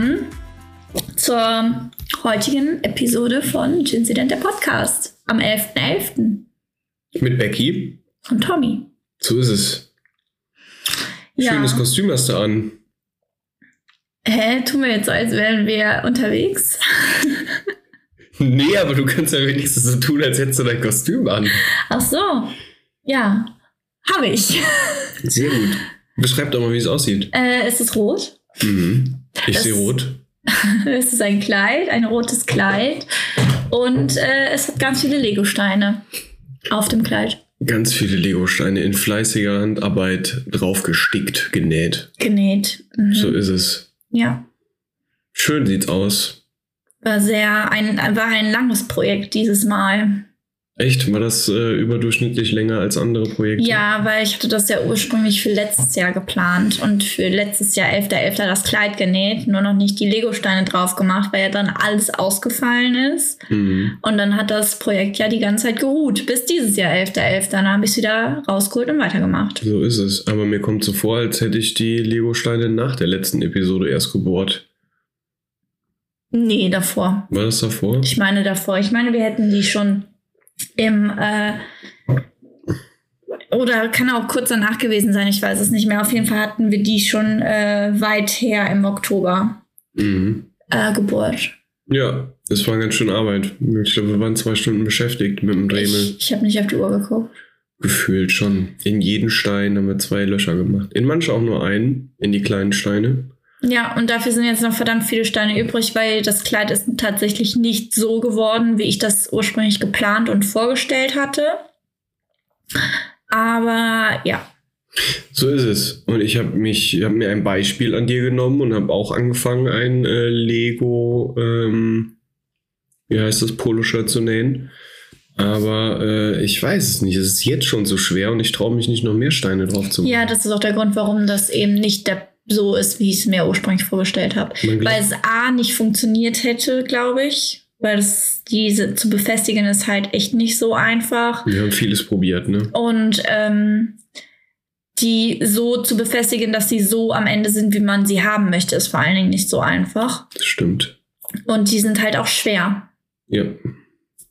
willkommen zur heutigen Episode von Ginsident der Podcast am 11.11. Mit Becky. Und Tommy. So ist es. Ja. Schönes Kostüm hast du an. Hä, tun wir jetzt so, als wären wir unterwegs? Nee, aber du kannst ja wenigstens so tun, als hättest du dein Kostüm an. Ach so. Ja, habe ich. Sehr gut. Beschreib doch mal, wie es aussieht. Äh, es ist rot. Mhm. Ich sehe rot. Es ist ein Kleid, ein rotes Kleid. Und äh, es hat ganz viele Legosteine auf dem Kleid. Ganz viele Legosteine in fleißiger Handarbeit draufgestickt, genäht. Genäht. Mhm. So ist es. Ja. Schön sieht's aus. War sehr ein, war ein langes Projekt dieses Mal. Echt? War das äh, überdurchschnittlich länger als andere Projekte? Ja, weil ich hatte das ja ursprünglich für letztes Jahr geplant und für letztes Jahr 11.11. das Kleid genäht, nur noch nicht die Legosteine drauf gemacht, weil ja dann alles ausgefallen ist. Mhm. Und dann hat das Projekt ja die ganze Zeit geruht, bis dieses Jahr 11.11. Dann habe ich es wieder rausgeholt und weitergemacht. So ist es. Aber mir kommt so vor, als hätte ich die Legosteine nach der letzten Episode erst gebohrt. Nee, davor. War das davor? Ich meine davor. Ich meine, wir hätten die schon im äh, oder kann auch kurz danach gewesen sein, ich weiß es nicht mehr. Auf jeden Fall hatten wir die schon äh, weit her im Oktober Mhm. äh, gebohrt. Ja, es war ganz schön Arbeit. Ich glaube, wir waren zwei Stunden beschäftigt mit dem Dremel. Ich, ich habe nicht auf die Uhr geguckt. Gefühlt schon. In jeden Stein haben wir zwei Löcher gemacht. In manche auch nur einen, in die kleinen Steine. Ja, und dafür sind jetzt noch verdammt viele Steine übrig, weil das Kleid ist tatsächlich nicht so geworden, wie ich das ursprünglich geplant und vorgestellt hatte. Aber ja, So ist es. Und ich habe mich, ich habe mir ein Beispiel an dir genommen und habe auch angefangen, ein äh, Lego, ähm, wie heißt das, Poloshirt zu nähen. Aber äh, ich weiß es nicht. Es ist jetzt schon so schwer und ich traue mich nicht noch mehr Steine drauf zu machen. ja, das ist auch der Grund, warum das eben nicht der, so ist, wie ich es mir ursprünglich vorgestellt habe. Weil es A nicht funktioniert hätte, glaube ich. Weil es diese zu befestigen ist halt echt nicht so einfach. Wir haben vieles probiert, ne? und ähm, die so zu befestigen, dass sie so am Ende sind, wie man sie haben möchte, ist vor allen Dingen nicht so einfach. Das stimmt. Und die sind halt auch schwer. Ja.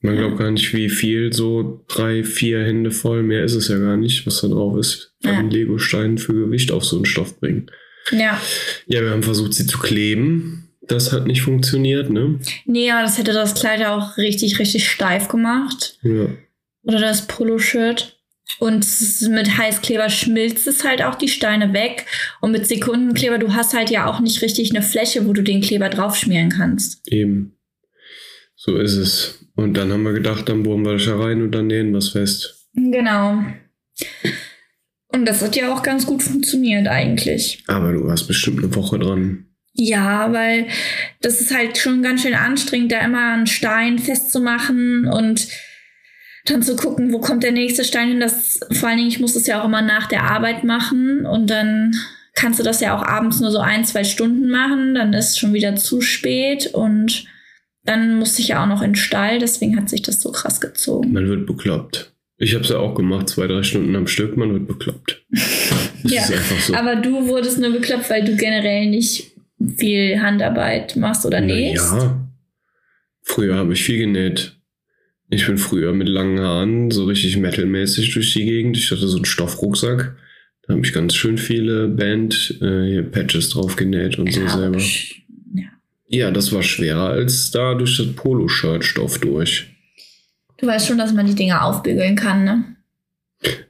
Man glaubt gar nicht, wie viel, so drei, vier Hände voll, mehr ist es ja gar nicht, was da drauf ist, Ja. an Lego-Steinen für Gewicht auf so einen Stoff bringen. Ja. Ja, wir haben versucht, sie zu kleben. Das hat nicht funktioniert, ne? Nee, aber das hätte das Kleid ja auch richtig, richtig steif gemacht. Ja. Oder das Poloshirt. Und mit Heißkleber schmilzt es halt auch die Steine weg. Und mit Sekundenkleber, du hast halt ja auch nicht richtig eine Fläche, wo du den Kleber draufschmieren kannst. Eben. So ist es. Und dann haben wir gedacht, dann bohren wir das da rein und dann nähen wir es fest. Genau. Und das hat ja auch ganz gut funktioniert eigentlich. Aber du warst bestimmt eine Woche dran. Ja, weil das ist halt schon ganz schön anstrengend, da immer einen Stein festzumachen und dann zu gucken, wo kommt der nächste Stein hin. Das, vor allen Dingen, ich muss das ja auch immer nach der Arbeit machen und dann kannst du das ja auch abends nur so ein, zwei Stunden machen. Dann ist es schon wieder zu spät und dann musste ich ja auch noch in den Stall. Deswegen hat sich das so krass gezogen. Man wird bekloppt. Ich habe es ja auch gemacht, zwei, drei Stunden am Stück, man wird bekloppt. Ja, so. Aber du wurdest nur bekloppt, weil du generell nicht viel Handarbeit machst oder Na nähst. Ja. Früher habe ich viel genäht. Ich bin früher mit langen Haaren so richtig metalmäßig durch die Gegend. Ich hatte so einen Stoffrucksack. Da habe ich ganz schön viele Band äh, drauf genäht und so Ja, selber. ja. Ja, das war schwerer als da durch das Poloshirt-Stoff durch. Du weißt schon, dass man die Dinger aufbügeln kann, ne?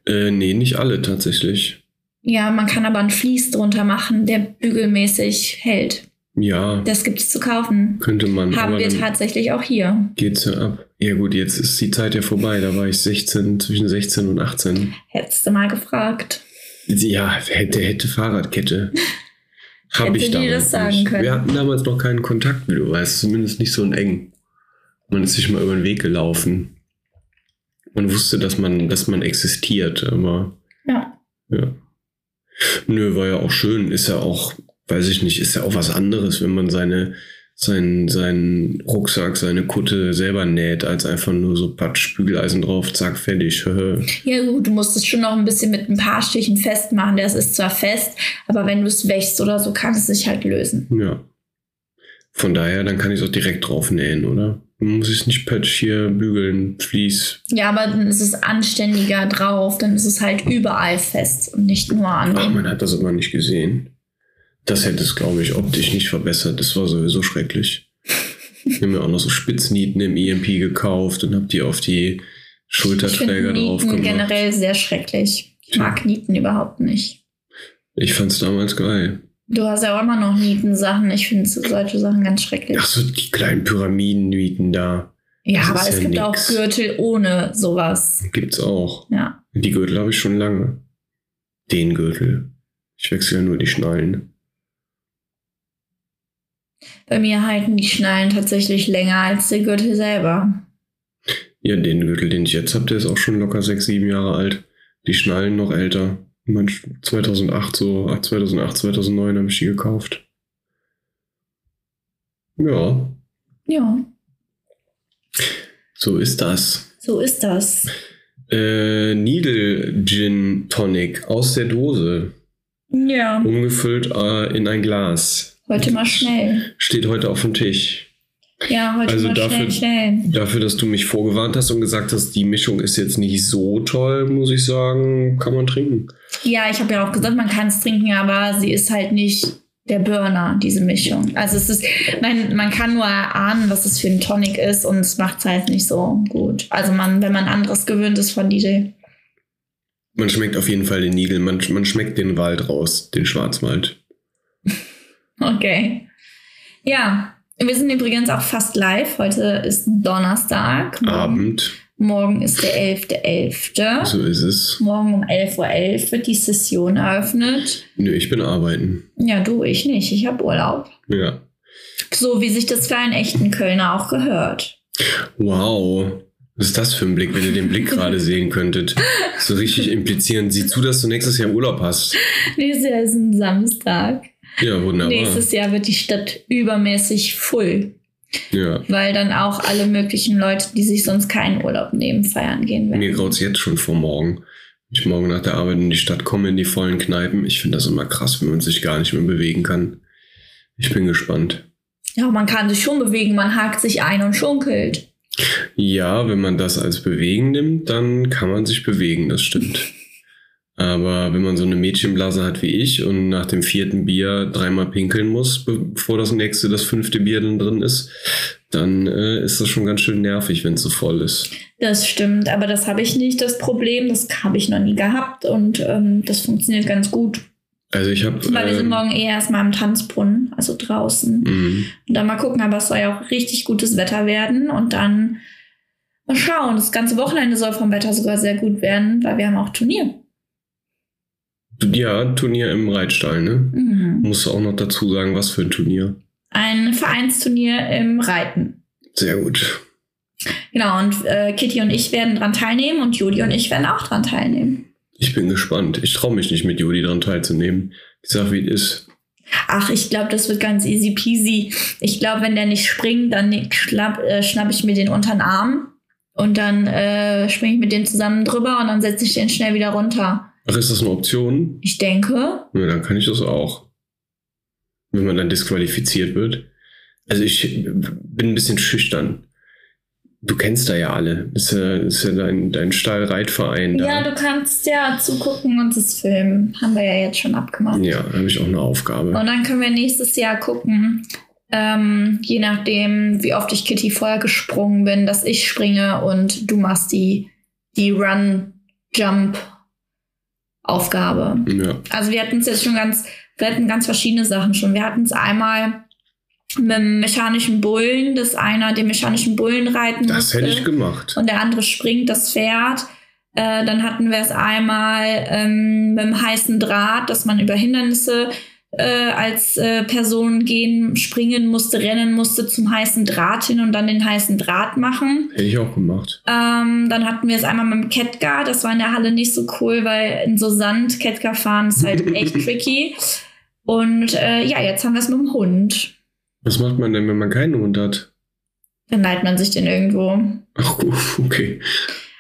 Äh, nee, nicht alle tatsächlich. Ja, man kann aber einen Vlies drunter machen, der bügelmäßig hält. Ja, Das gibt es zu kaufen. könnte man. Haben wir tatsächlich auch hier. geht's ja ab. Ja gut, jetzt ist die Zeit ja vorbei. Da war ich 16, zwischen 16 und 18. Hättest du mal gefragt. Ja, hätte, hätte Fahrradkette. Hab Hätte ich dir damals das sagen nicht. können. Wir hatten damals noch keinen Kontakt, wie du weißt. Zumindest nicht so einen eng. Man ist sich mal über den Weg gelaufen. Man wusste, dass man, dass man existiert, aber Ja. ja. Nö, war ja auch schön. Ist ja auch, weiß ich nicht, ist ja auch was anderes, wenn man seine, seinen, seinen Rucksack, seine Kutte selber näht, als einfach nur so Patsch, Bügeleisen drauf, zack, fertig. ja gut, du musst es schon noch ein bisschen mit ein paar Stichen festmachen. Das ist zwar fest, aber wenn du es wächst oder so, kann es sich halt lösen. Ja. Von daher, dann kann ich es auch direkt drauf nähen, oder? Muss ich es nicht Patch hier bügeln, Fließ. Ja, aber dann ist es anständiger drauf, dann ist es halt überall fest und nicht nur an. Ach, man hat das immer nicht gesehen. Das hätte es, glaube ich, optisch nicht verbessert. Das war sowieso schrecklich. Ich habe mir auch noch so Spitznieten im EMP gekauft und habe die auf die Schulterträger ich drauf gemacht. generell sehr schrecklich. Ich mag Nieten überhaupt nicht. Ich fand es damals geil. Du hast ja auch immer noch Nietensachen. Ich finde solche Sachen ganz schrecklich. Ach so, die kleinen Pyramiden-Nieten da. Ja, das aber es ja gibt nix. auch Gürtel ohne sowas. Gibt's auch. Ja. Die Gürtel habe ich schon lange. Den Gürtel. Ich wechsle ja nur die Schnallen. Bei mir halten die Schnallen tatsächlich länger als der Gürtel selber. Ja, den Gürtel, den ich jetzt habe, der ist auch schon locker sechs, sieben Jahre alt. Die Schnallen noch älter. 2008, so 2008, 2009 habe ich die gekauft. Ja. Ja. So ist das. So ist das. Äh, Needle Gin Tonic aus der Dose. Ja. Umgefüllt äh, in ein Glas. Heute mal schnell. Steht heute auf dem Tisch. Ja, heute also mal dafür, schnell, schnell. Dafür, dass du mich vorgewarnt hast und gesagt hast, die Mischung ist jetzt nicht so toll, muss ich sagen, kann man trinken. Ja, ich habe ja auch gesagt, man kann es trinken, aber sie ist halt nicht der Burner, diese Mischung. Also es ist, man, man kann nur erahnen, was es für ein Tonic ist und es macht es halt nicht so gut. Also man, wenn man anderes gewöhnt ist von DJ. Man schmeckt auf jeden Fall den Nidel, man, man schmeckt den Wald raus, den Schwarzwald. okay. Ja, wir sind übrigens auch fast live. Heute ist Donnerstag. Abend. Morgen ist der 11.11. .11. So ist es. Morgen um 11.11 Uhr .11 wird die Session eröffnet. Nö, ich bin arbeiten. Ja, du, ich nicht. Ich habe Urlaub. Ja. So wie sich das für einen echten Kölner auch gehört. Wow. Was ist das für ein Blick, wenn ihr den Blick gerade sehen könntet? So richtig implizieren. Sieh zu, dass du nächstes Jahr Urlaub hast. Nächstes Jahr ist ein Samstag. Ja, wunderbar. Nächstes Jahr wird die Stadt übermäßig voll. Ja. Weil dann auch alle möglichen Leute, die sich sonst keinen Urlaub nehmen, feiern gehen werden. Mir graut es jetzt schon vor morgen. Wenn ich morgen nach der Arbeit in die Stadt komme, in die vollen Kneipen. Ich finde das immer krass, wenn man sich gar nicht mehr bewegen kann. Ich bin gespannt. Ja, man kann sich schon bewegen, man hakt sich ein und schunkelt. Ja, wenn man das als Bewegen nimmt, dann kann man sich bewegen, das stimmt. Aber wenn man so eine Mädchenblase hat wie ich und nach dem vierten Bier dreimal pinkeln muss, bevor das nächste, das fünfte Bier dann drin ist, dann äh, ist das schon ganz schön nervig, wenn es so voll ist. Das stimmt, aber das habe ich nicht, das Problem. Das habe ich noch nie gehabt und ähm, das funktioniert ganz gut. Also ich habe. Weil wir sind ähm, morgen eher erstmal im Tanzbrunnen, also draußen. Mhm. Und dann mal gucken, aber es soll ja auch richtig gutes Wetter werden und dann mal schauen. Das ganze Wochenende soll vom Wetter sogar sehr gut werden, weil wir haben auch Turnier. Ja, Turnier im Reitstall, ne? Mhm. Musst du auch noch dazu sagen, was für ein Turnier. Ein Vereinsturnier im Reiten. Sehr gut. Genau, und äh, Kitty und ich werden dran teilnehmen und Juli und ich werden auch dran teilnehmen. Ich bin gespannt. Ich traue mich nicht mit Juli dran teilzunehmen. Ich sag, wie es ist. Ach, ich glaube, das wird ganz easy peasy. Ich glaube, wenn der nicht springt, dann schnapp, äh, schnapp ich mir den unter den Arm und dann äh, springe ich mit dem zusammen drüber und dann setze ich den schnell wieder runter. Ach, ist das eine Option? Ich denke. Ja, dann kann ich das auch. Wenn man dann disqualifiziert wird. Also ich bin ein bisschen schüchtern. Du kennst da ja alle. Das ist ja, ist ja dein, dein Stahlreitverein. Da. Ja, du kannst ja zugucken und das filmen. Haben wir ja jetzt schon abgemacht. Ja, da habe ich auch eine Aufgabe. Und dann können wir nächstes Jahr gucken, ähm, je nachdem, wie oft ich Kitty vorher gesprungen bin, dass ich springe und du machst die, die Run, Jump Aufgabe. Ja. Also wir hatten es jetzt schon ganz, wir hatten ganz verschiedene Sachen schon. Wir hatten es einmal mit dem mechanischen Bullen, dass einer den mechanischen Bullen reiten Das musste. hätte ich gemacht. Und der andere springt das Pferd. Äh, dann hatten wir es einmal ähm, mit dem heißen Draht, dass man über Hindernisse äh, als äh, Person gehen, springen musste, rennen musste zum heißen Draht hin und dann den heißen Draht machen. Hätte ich auch gemacht. Ähm, dann hatten wir es einmal mit dem Ketka. Das war in der Halle nicht so cool, weil in so Sand Ketka fahren ist halt echt tricky. Und äh, ja, jetzt haben wir es mit dem Hund. Was macht man denn, wenn man keinen Hund hat? Dann leiht man sich den irgendwo. Ach, okay.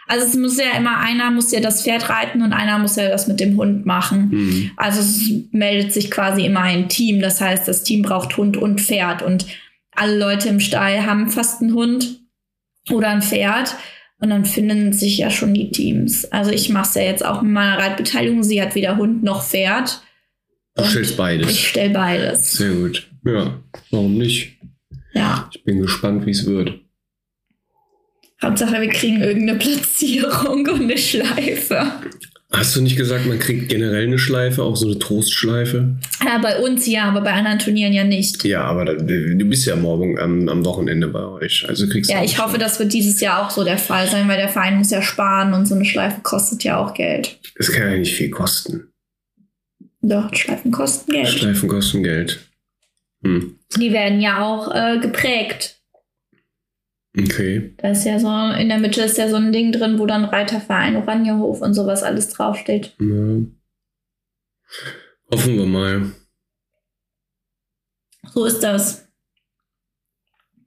Also es muss ja immer, einer muss ja das Pferd reiten und einer muss ja das mit dem Hund machen. Hm. Also es meldet sich quasi immer ein Team. Das heißt, das Team braucht Hund und Pferd. Und alle Leute im Stall haben fast einen Hund oder ein Pferd. Und dann finden sich ja schon die Teams. Also ich mache es ja jetzt auch mit meiner Reitbeteiligung. Sie hat weder Hund noch Pferd. Du stellst beides. Ich stelle beides. Sehr gut. Ja, warum nicht? Ja. Ich bin gespannt, wie es wird. Hauptsache, wir kriegen irgendeine Platzierung und eine Schleife. Hast du nicht gesagt, man kriegt generell eine Schleife, auch so eine Trostschleife? Ja, bei uns ja, aber bei anderen Turnieren ja nicht. Ja, aber da, du bist ja morgen am, am Wochenende bei euch. Also kriegst du Ja, ich hoffe, das wird dieses Jahr auch so der Fall sein, weil der Verein muss ja sparen und so eine Schleife kostet ja auch Geld. Das kann ja nicht viel kosten. Doch, Schleifen kosten Geld. Schleifen kosten Geld. Hm. Die werden ja auch äh, geprägt. Okay. Da ist ja so, in der Mitte ist ja so ein Ding drin, wo dann Reiterverein, Oranjehof und sowas alles draufsteht. Ja. Hoffen wir mal. So ist das.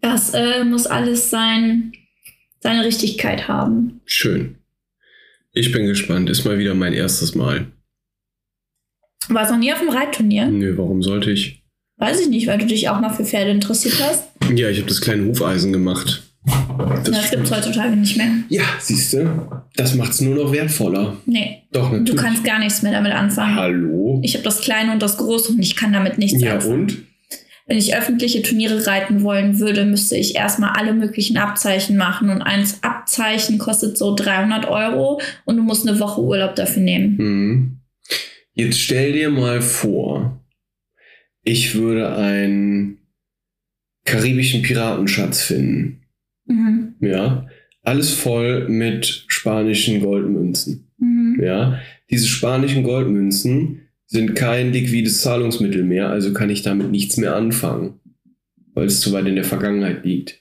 Das äh, muss alles sein, seine Richtigkeit haben. Schön. Ich bin gespannt. Ist mal wieder mein erstes Mal. Warst noch nie auf dem Reitturnier? Nö, warum sollte ich? Weiß ich nicht, weil du dich auch mal für Pferde interessiert hast. Ja, ich habe das kleine Hufeisen gemacht. Das, gibt es heutzutage nicht mehr. Ja, siehst du, das macht's nur noch wertvoller. Nee, Doch, natürlich. du kannst gar nichts mehr damit anfangen. Hallo? Ich habe das Kleine und das Große und ich kann damit nichts ja, anfangen. und? Wenn ich öffentliche Turniere reiten wollen würde, müsste ich erstmal alle möglichen Abzeichen machen. Und eins Abzeichen kostet so 300 Euro und du musst eine Woche Urlaub dafür nehmen. Hm. Jetzt stell dir mal vor, ich würde einen karibischen Piratenschatz finden. Mhm. Ja, alles voll mit spanischen Goldmünzen. Mhm. Ja, diese spanischen Goldmünzen sind kein liquides Zahlungsmittel mehr, also kann ich damit nichts mehr anfangen, weil es zu weit in der Vergangenheit liegt.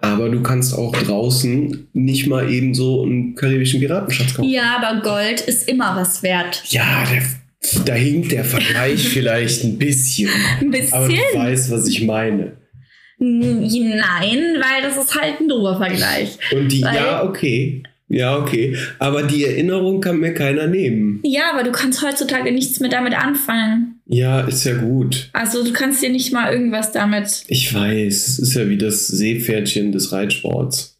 Aber du kannst auch draußen nicht mal eben so einen karibischen Piratenschatz kaufen. Ja, aber Gold ist immer was wert. Ja, der, da hinkt der Vergleich vielleicht ein bisschen. Ein Aber du bisschen. weißt, was ich meine. Nein, weil das ist halt ein dober Vergleich. Und die, Weil- ja, okay. Ja, okay. Aber die Erinnerung kann mir keiner nehmen. Ja, aber du kannst heutzutage nichts mehr damit anfangen. Ja, ist ja gut. Also du kannst dir nicht mal irgendwas damit. Ich weiß, es ist ja wie das Seepferdchen des Reitsports.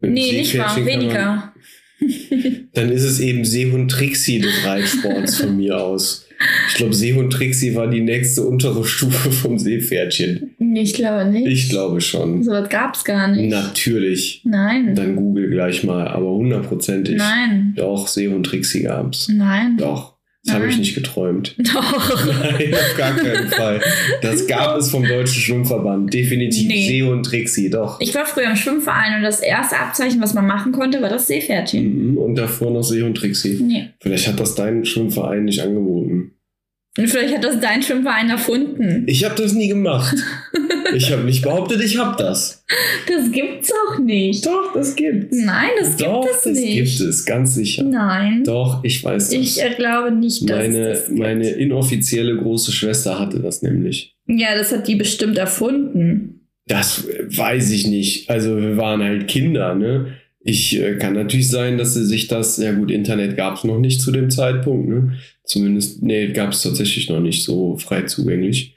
Mit Nee, nicht wahr, weniger. Man, dann ist es eben Seehund Trixie des Reitsports von mir aus. Ich glaube, Seehund Trixie war die nächste untere Stufe vom Seepferdchen. Ich glaube nicht. Ich glaube schon. So was gab's gar nicht. Natürlich. Nein. Dann google gleich mal, aber hundertprozentig. Nein. Doch, Seehund Trixie gab's. Nein. Doch. Das habe ich nicht geträumt. Doch. Nein, auf gar keinen Fall. Das gab es vom Deutschen Schwimmverband. Definitiv. Nee. Seehund Trixie, doch. Ich war früher im Schwimmverein und das erste Abzeichen, was man machen konnte, war das Seepferdchen. Mhm, Und davor noch Seehund Trixie. Nee. Vielleicht hat das dein Schwimmverein nicht angeboten. Und vielleicht hat das dein Schwimmverein erfunden. Ich habe das nie gemacht. Ich habe nicht behauptet, ich habe das. Das gibt's auch nicht. Doch, das gibt's. Nein, das Doch, gibt es das nicht. gibt es, ganz sicher. Nein. Doch, ich weiß das. Ich äh, glaube nicht, dass meine, das gibt. meine inoffizielle große Schwester hatte das nämlich. Ja, das hat die bestimmt erfunden. Das weiß ich nicht. Also wir waren halt Kinder, ne? Ich äh, kann natürlich sein, dass sie sich das, ja gut, Internet gab es noch nicht zu dem Zeitpunkt, ne? Zumindest, nee, gab es tatsächlich noch nicht so frei zugänglich,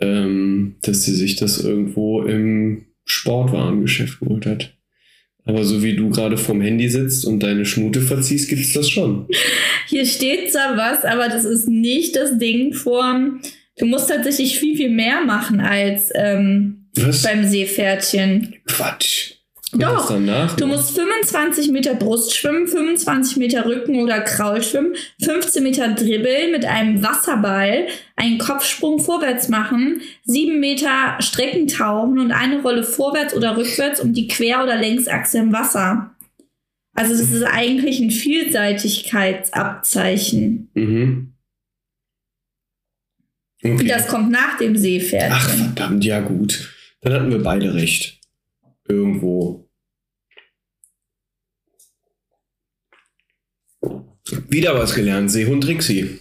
ähm, dass sie sich das irgendwo im Sportwarengeschäft geholt hat. Aber so wie du gerade vorm Handy sitzt und deine Schnute verziehst, gibt's das schon. Hier steht zwar was, aber das ist nicht das Ding von. Du musst tatsächlich viel, viel mehr machen als ähm, Was? beim Seepferdchen. Quatsch. Doch. Du musst 25 Meter Brust schwimmen, 25 Meter Rücken oder Kraul schwimmen, 15 Meter dribbeln mit einem Wasserball, einen Kopfsprung vorwärts machen, 7 Meter Strecken tauchen und eine Rolle vorwärts oder rückwärts um die Quer- oder Längsachse im Wasser. Also das ist eigentlich ein Vielseitigkeitsabzeichen. Mhm. Okay. Das kommt nach dem Ach, Seepferdchen. verdammt, ja gut. Dann hatten wir beide recht. Irgendwo. Wieder was gelernt, Seehund Trixie.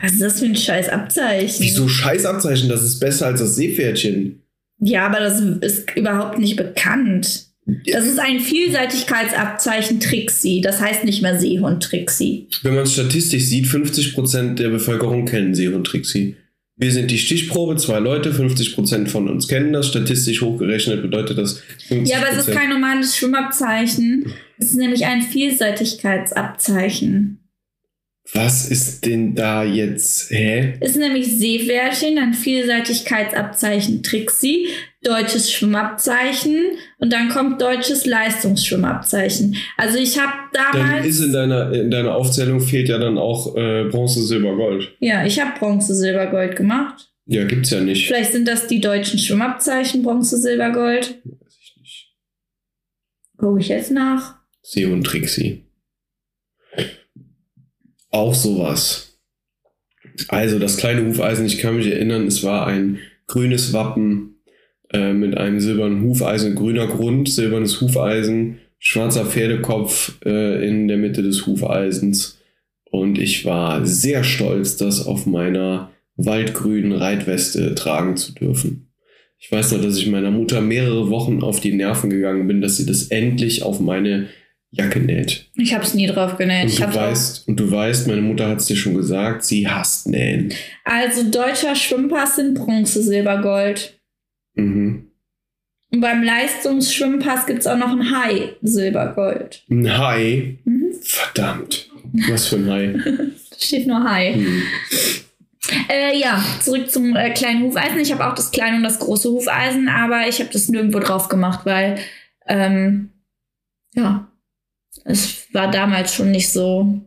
Was ist das für ein scheiß Abzeichen? Wieso Scheißabzeichen? Das ist besser als das Seepferdchen. Ja, aber das ist überhaupt nicht bekannt. Das ist ein Vielseitigkeitsabzeichen Trixie. Das heißt nicht mehr Seehund Trixie. Wenn man statistisch sieht, 50% der Bevölkerung kennen Seehund Trixie. Wir sind die Stichprobe, zwei Leute, 50% von uns kennen das. Statistisch hochgerechnet bedeutet das 50%. Ja, aber es ist kein normales Schwimmabzeichen. Es ist nämlich ein Vielseitigkeitsabzeichen. Was ist denn da jetzt? Hä? Es ist nämlich Seepferdchen, ein Vielseitigkeitsabzeichen Trixie, deutsches Schwimmabzeichen und dann kommt deutsches Leistungsschwimmabzeichen. Also ich habe Dann damals. ist in deiner, in deiner Aufzählung fehlt ja dann auch äh, Bronze, Silber, Gold. ja, ich habe Bronze, Silber, Gold gemacht. Ja, gibt's ja nicht. Vielleicht sind das die deutschen Schwimmabzeichen, Bronze, Silber, Gold. Weiß ich nicht. Gucke ich jetzt nach. Seehund Trixie. Auch sowas. Also das kleine Hufeisen, ich kann mich erinnern, es war ein grünes Wappen äh, mit einem silbernen Hufeisen, grüner Grund, silbernes Hufeisen, schwarzer Pferdekopf äh, in der Mitte des Hufeisens. Und ich war sehr stolz, das auf meiner waldgrünen Reitweste tragen zu dürfen. Ich weiß noch, dass ich meiner Mutter mehrere Wochen auf die Nerven gegangen bin, dass sie das endlich auf meine Jacke näht. Ich habe es nie drauf genäht. Und Ich du, weißt, und du weißt, meine Mutter hat es dir schon gesagt, sie hasst Nähen. Also deutscher Schwimmpass sind Bronze, Silber, Gold. Mhm. Und beim Leistungsschwimmpass gibt es auch noch ein Hai, Silber, Gold. Ein Hai. Mhm. Verdammt. Was für ein Hai. Da steht nur Hai. Hm. Äh, ja, zurück zum äh, kleinen Hufeisen. Ich habe auch das kleine und das große Hufeisen, aber ich habe das nirgendwo drauf gemacht, weil, ähm, ja, es war damals schon nicht so.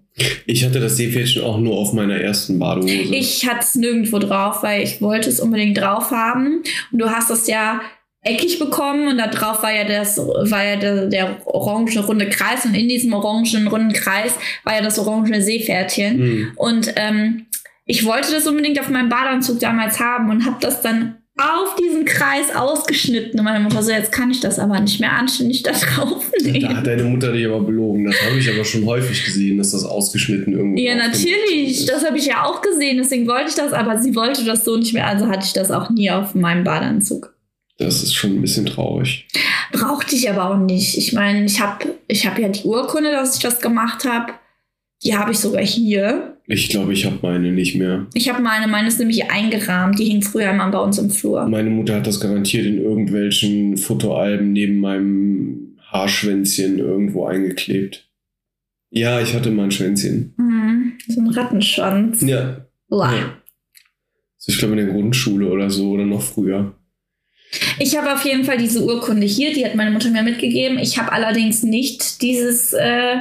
Ich hatte das Seepferdchen auch nur auf meiner ersten Badehose. Ich hatte es nirgendwo drauf, weil ich wollte es unbedingt drauf haben. Und du hast es ja eckig bekommen und da drauf war ja das war ja der, der orange runde Kreis und in diesem orangen runden Kreis war ja das orange Seepferdchen. Hm. Und ähm, ich wollte das unbedingt auf meinem Badeanzug damals haben und habe das dann auf diesen Kreis ausgeschnitten. Und meine Mutter so, jetzt kann ich das aber nicht mehr anständig da drauf Da nehmen. hat deine Mutter dich aber belogen. Das habe ich aber schon häufig gesehen, dass das ausgeschnitten irgendwo Ja, natürlich. Das habe ich ja auch gesehen, deswegen wollte ich das, aber sie wollte das so nicht mehr, also hatte ich das auch nie auf meinem Badeanzug. Das ist schon ein bisschen traurig. Brauchte ich aber auch nicht. Ich meine, ich habe ich hab ja die Urkunde, dass ich das gemacht habe. Die habe ich sogar hier. Ich glaube, ich habe meine nicht mehr. Ich habe meine, meine ist nämlich eingerahmt. Die hing früher immer bei uns im Flur. Meine Mutter hat das garantiert in irgendwelchen Fotoalben neben meinem Haarschwänzchen irgendwo eingeklebt. Ja, ich hatte mal ein Schwänzchen. Mhm. So ein Rattenschwanz. Ja. Uah. ja. Also ich glaube in der Grundschule oder so oder noch früher. Ich habe auf jeden Fall diese Urkunde hier, die hat meine Mutter mir mitgegeben. Ich habe allerdings nicht dieses, äh,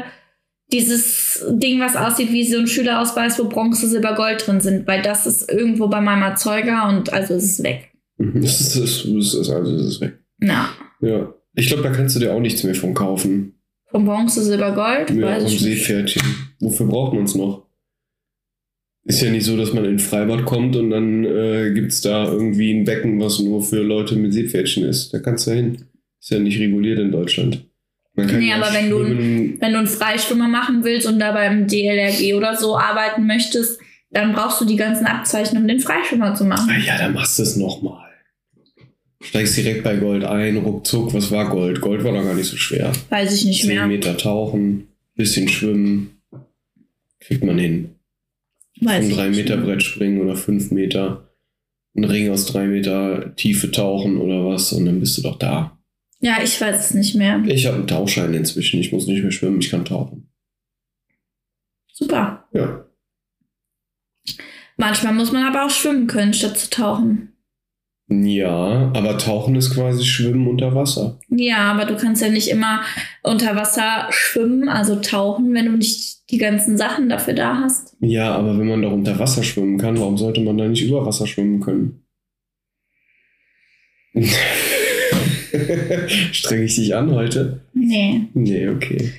dieses Ding, was aussieht wie so ein Schülerausweis, wo Bronze, Silber, Gold drin sind, weil das ist irgendwo bei meinem Erzeuger und also ist es weg. Mhm. Das ist, das ist, also ist weg. Na, Ja. Ich glaube, da kannst du dir auch nichts mehr von kaufen. von Bronze, Silber, Gold, Ja, nicht. Seepferdchen. Wofür braucht man es noch? Ist ja nicht so, dass man in Freibad kommt und dann äh, gibt es da irgendwie ein Becken, was nur für Leute mit Seepferdchen ist. Da kannst du hin. Ist ja nicht reguliert in Deutschland. Nee, aber wenn du- Wenn du einen Freischwimmer machen willst und da beim DLRG oder so arbeiten möchtest, dann brauchst du die ganzen Abzeichen, um den Freischwimmer zu machen. Ah ja, dann machst du es nochmal. Steigst direkt bei Gold ein, ruckzuck. Was war Gold? Gold war doch gar nicht so schwer. Weiß ich nicht 10 mehr. Meter tauchen, bisschen schwimmen. Kriegt man hin. Weiß Ein ich 3 nicht Meter mehr. Brett springen oder 5 Meter. Ein Ring aus 3 Meter Tiefe tauchen oder was und dann bist du doch da. Ja, ich weiß es nicht mehr. Ich habe einen Tauchschein inzwischen. Ich muss nicht mehr schwimmen, ich kann tauchen. Super. Ja. Manchmal muss man aber auch schwimmen können, statt zu tauchen. Ja, aber tauchen ist quasi Schwimmen unter Wasser. Ja, aber du kannst ja nicht immer unter Wasser schwimmen, also tauchen, wenn du nicht die ganzen Sachen dafür da hast. Ja, aber wenn man doch unter Wasser schwimmen kann, warum sollte man da nicht über Wasser schwimmen können? Streng ich dich an heute? Nee. Nee, okay.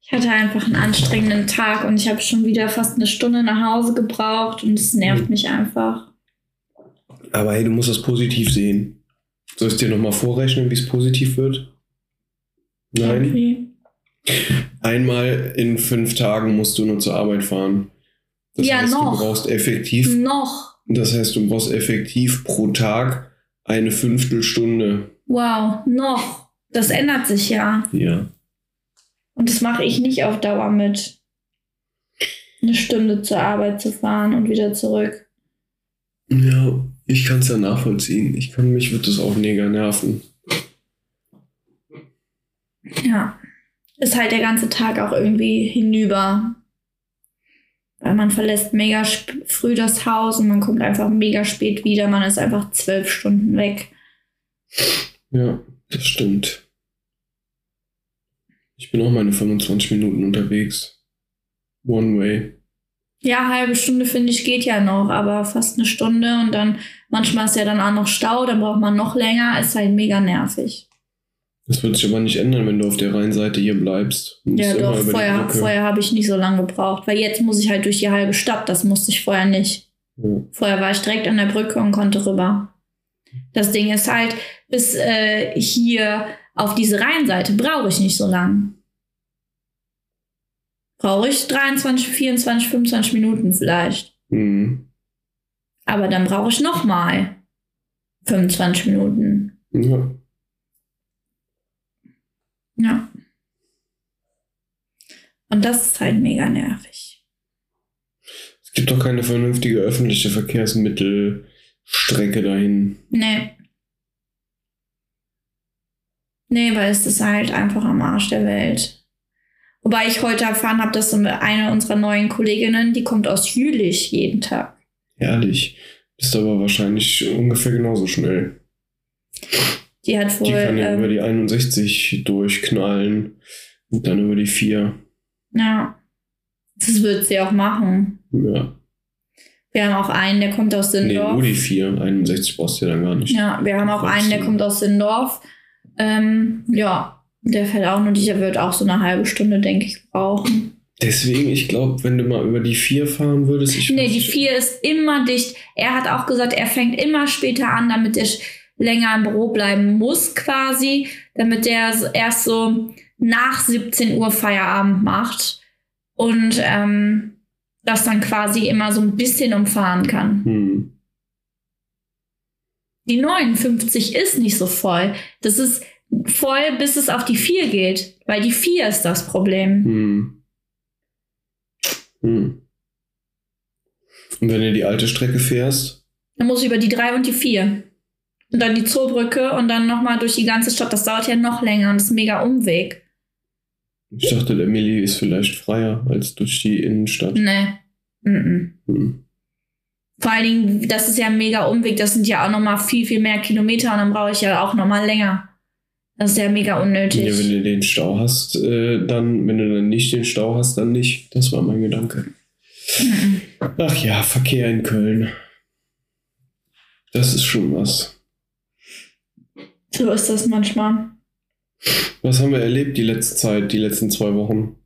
Ich hatte einfach einen anstrengenden Tag und ich habe schon wieder fast eine Stunde nach Hause gebraucht und es nervt mich einfach. Aber hey, du musst das positiv sehen. Soll ich dir nochmal vorrechnen, wie es positiv wird? Nein? Irgendwie. Einmal in fünf Tagen musst du nur zur Arbeit fahren. Das Ja, heißt, noch. du brauchst effektiv, Noch. das heißt, du brauchst effektiv pro Tag Eine Fünftelstunde. Wow, noch. Das ändert sich ja. Ja. Und das mache ich nicht auf Dauer mit. Eine Stunde zur Arbeit zu fahren und wieder zurück. Ja, ich kann es ja nachvollziehen. Ich kann mich wird das auch mega nerven. Ja. Ist halt der ganze Tag auch irgendwie hinüber. Weil man verlässt mega früh das Haus und man kommt einfach mega spät wieder. Man ist einfach zwölf Stunden weg. Ja, das stimmt. Ich bin auch meine 25 Minuten unterwegs. One way. Ja, halbe Stunde finde ich geht ja noch, aber fast eine Stunde und dann manchmal ist ja dann auch noch Stau, dann braucht man noch länger, ist halt mega nervig. Das wird sich aber nicht ändern, wenn du auf der Rheinseite hier bleibst. Ja, doch, vorher, vorher habe ich nicht so lange gebraucht, weil jetzt muss ich halt durch die halbe Stadt, das musste ich vorher nicht. Ja. Vorher war ich direkt an der Brücke und konnte rüber. Das Ding ist halt, bis äh, hier auf diese Rheinseite brauche ich nicht so lang. Brauche ich 23, 24, 25 Minuten vielleicht. Mhm. Aber dann brauche ich noch mal 25 Minuten. ja. Ja. Und das ist halt mega nervig. Es gibt doch keine vernünftige öffentliche Verkehrsmittelstrecke dahin. Nee. Nee, weil es ist halt einfach am Arsch der Welt. Wobei ich heute erfahren habe, dass eine unserer neuen Kolleginnen, die kommt aus Jülich jeden Tag. Herrlich. Bist aber wahrscheinlich ungefähr genauso schnell. Die hat wohl. Die kann ja ähm, über die 61 durchknallen und dann über die 4. ja. Das wird sie auch machen. Ja. Wir haben auch einen, der kommt aus Nee, Sindorf. nur die 4. 61 brauchst du ja dann gar nicht. Ja, wir haben auch einen, der kommt aus Sindorf. Ähm, ja, der fährt auch nur, dieser wird auch so eine halbe Stunde, denke ich, brauchen. Deswegen, ich glaube, wenn du mal über die 4 fahren würdest, ich Nee, die 4 ist immer dicht. Er hat auch gesagt, er fängt immer später an, damit er länger im Büro bleiben muss, quasi, damit er so- erst so nach 17 Uhr Feierabend macht und ähm, das dann quasi immer so ein bisschen umfahren kann. Hm. Die 59 ist nicht so voll. Das ist voll, bis es auf die 4 geht, weil die 4 ist das Problem. Hm. Hm. Und wenn du die alte Strecke fährst, Dann muss ich über die 3 und die 4. Und dann die Zoobrücke und dann nochmal durch die ganze Stadt. Das dauert ja noch länger und ist ein mega Umweg. Ich dachte, der Milli ist vielleicht freier als durch die Innenstadt. Nee. Mhm. Hm. Vor allen Dingen, das ist ja ein mega Umweg. Das sind ja auch nochmal viel, viel mehr Kilometer und dann brauche ich ja auch nochmal länger. Das ist ja mega unnötig. Ja, wenn du den Stau hast, äh, dann, wenn du dann nicht den Stau hast, dann nicht. Das war mein Gedanke. Mhm. Ach ja, Verkehr in Köln. Das ist schon was. So ist das manchmal. Was haben wir erlebt die letzte Zeit, die letzten zwei Wochen?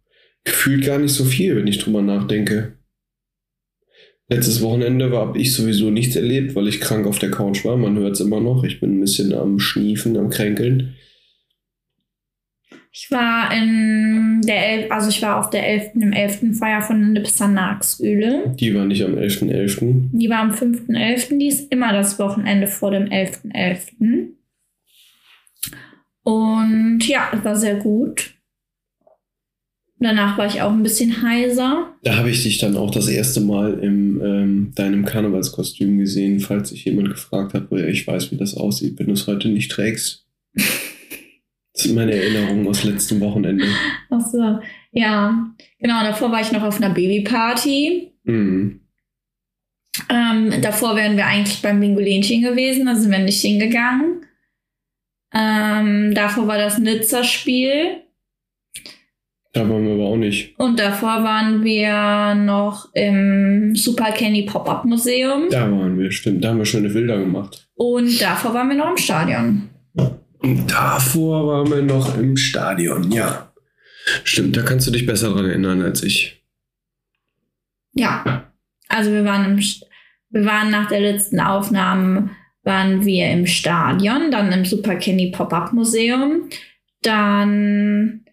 Gefühlt gar nicht so viel, wenn ich drüber nachdenke. Letztes Wochenende habe ich sowieso nichts erlebt, weil ich krank auf der Couch war. Man hört es immer noch. Ich bin ein bisschen am Schniefen, am Kränkeln. Ich war in der El also ich war auf der 11. im 11. Feier von Nipsanaxöle. Die war nicht am 11.11. Die war am 5.11. Die ist immer das Wochenende vor dem 11.11. Und ja, es war sehr gut. Danach war ich auch ein bisschen heiser. Da habe ich dich dann auch das erste Mal in ähm, deinem Karnevalskostüm gesehen, falls sich jemand gefragt hat, woher ich weiß, wie das aussieht, wenn du es heute nicht trägst. Das sind meine Erinnerungen aus letztem Wochenende. Ach so, ja. Genau, davor war ich noch auf einer Babyparty. Mhm. Ähm, davor wären wir eigentlich beim Bingolinchen gewesen, da sind wir nicht hingegangen. Ähm, davor war das Nizza-Spiel. Da waren wir aber auch nicht. Und davor waren wir noch im Super Candy Pop-Up Museum. Da waren wir, stimmt. Da haben wir schöne Bilder gemacht. Und davor waren wir noch im Stadion. Und davor waren wir noch im Stadion, ja. Stimmt, da kannst du dich besser dran erinnern als ich. Ja. Also wir waren im, St- wir waren nach der letzten Aufnahme waren wir im Stadion, dann im Super Candy Pop-Up Museum. Dann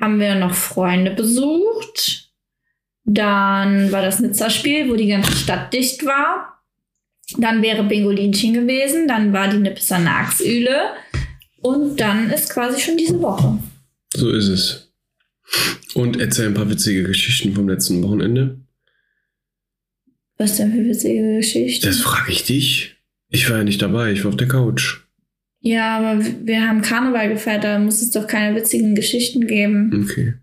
haben wir noch Freunde besucht. Dann war das Nizza-Spiel, wo die ganze Stadt dicht war. Dann wäre Bingolinchen gewesen, dann war die Nipsanax-Üle und dann ist quasi schon diese Woche. So ist es. Und erzähl ein paar witzige Geschichten vom letzten Wochenende. Was denn für witzige Geschichten? Das frage ich dich. Ich war ja nicht dabei, ich war auf der Couch. Ja, aber wir haben Karneval gefeiert, da muss es doch keine witzigen Geschichten geben. Okay.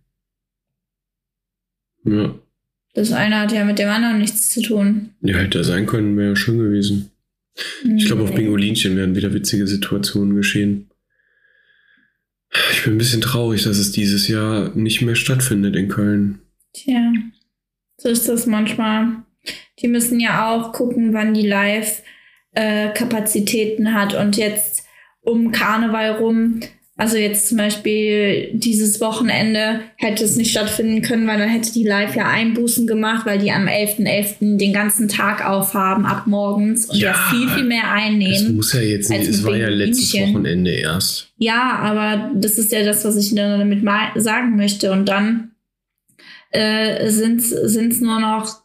Ja. Das eine hat ja mit dem anderen nichts zu tun. Ja, hätte sein können, wäre ja schön gewesen. Ich glaube, auf. Bingolinchen werden wieder witzige Situationen geschehen. Ich bin ein bisschen traurig, dass es dieses Jahr nicht mehr stattfindet in Köln. Tja, so ist das manchmal. Die müssen ja auch gucken, wann die Live-Kapazitäten hat. Und jetzt um Karneval rum, also jetzt zum Beispiel dieses Wochenende hätte es nicht stattfinden können, weil dann hätte die Live ja Einbußen gemacht, weil die am 11.11. den ganzen Tag aufhaben, ab morgens und ja, Ja, viel, viel mehr Es einnehmen. muss ja jetzt nicht, es war ja letztes Bingolinchen. Wochenende erst. Ja, aber das ist ja das, was ich damit sagen möchte. Und dann äh, sind es nur noch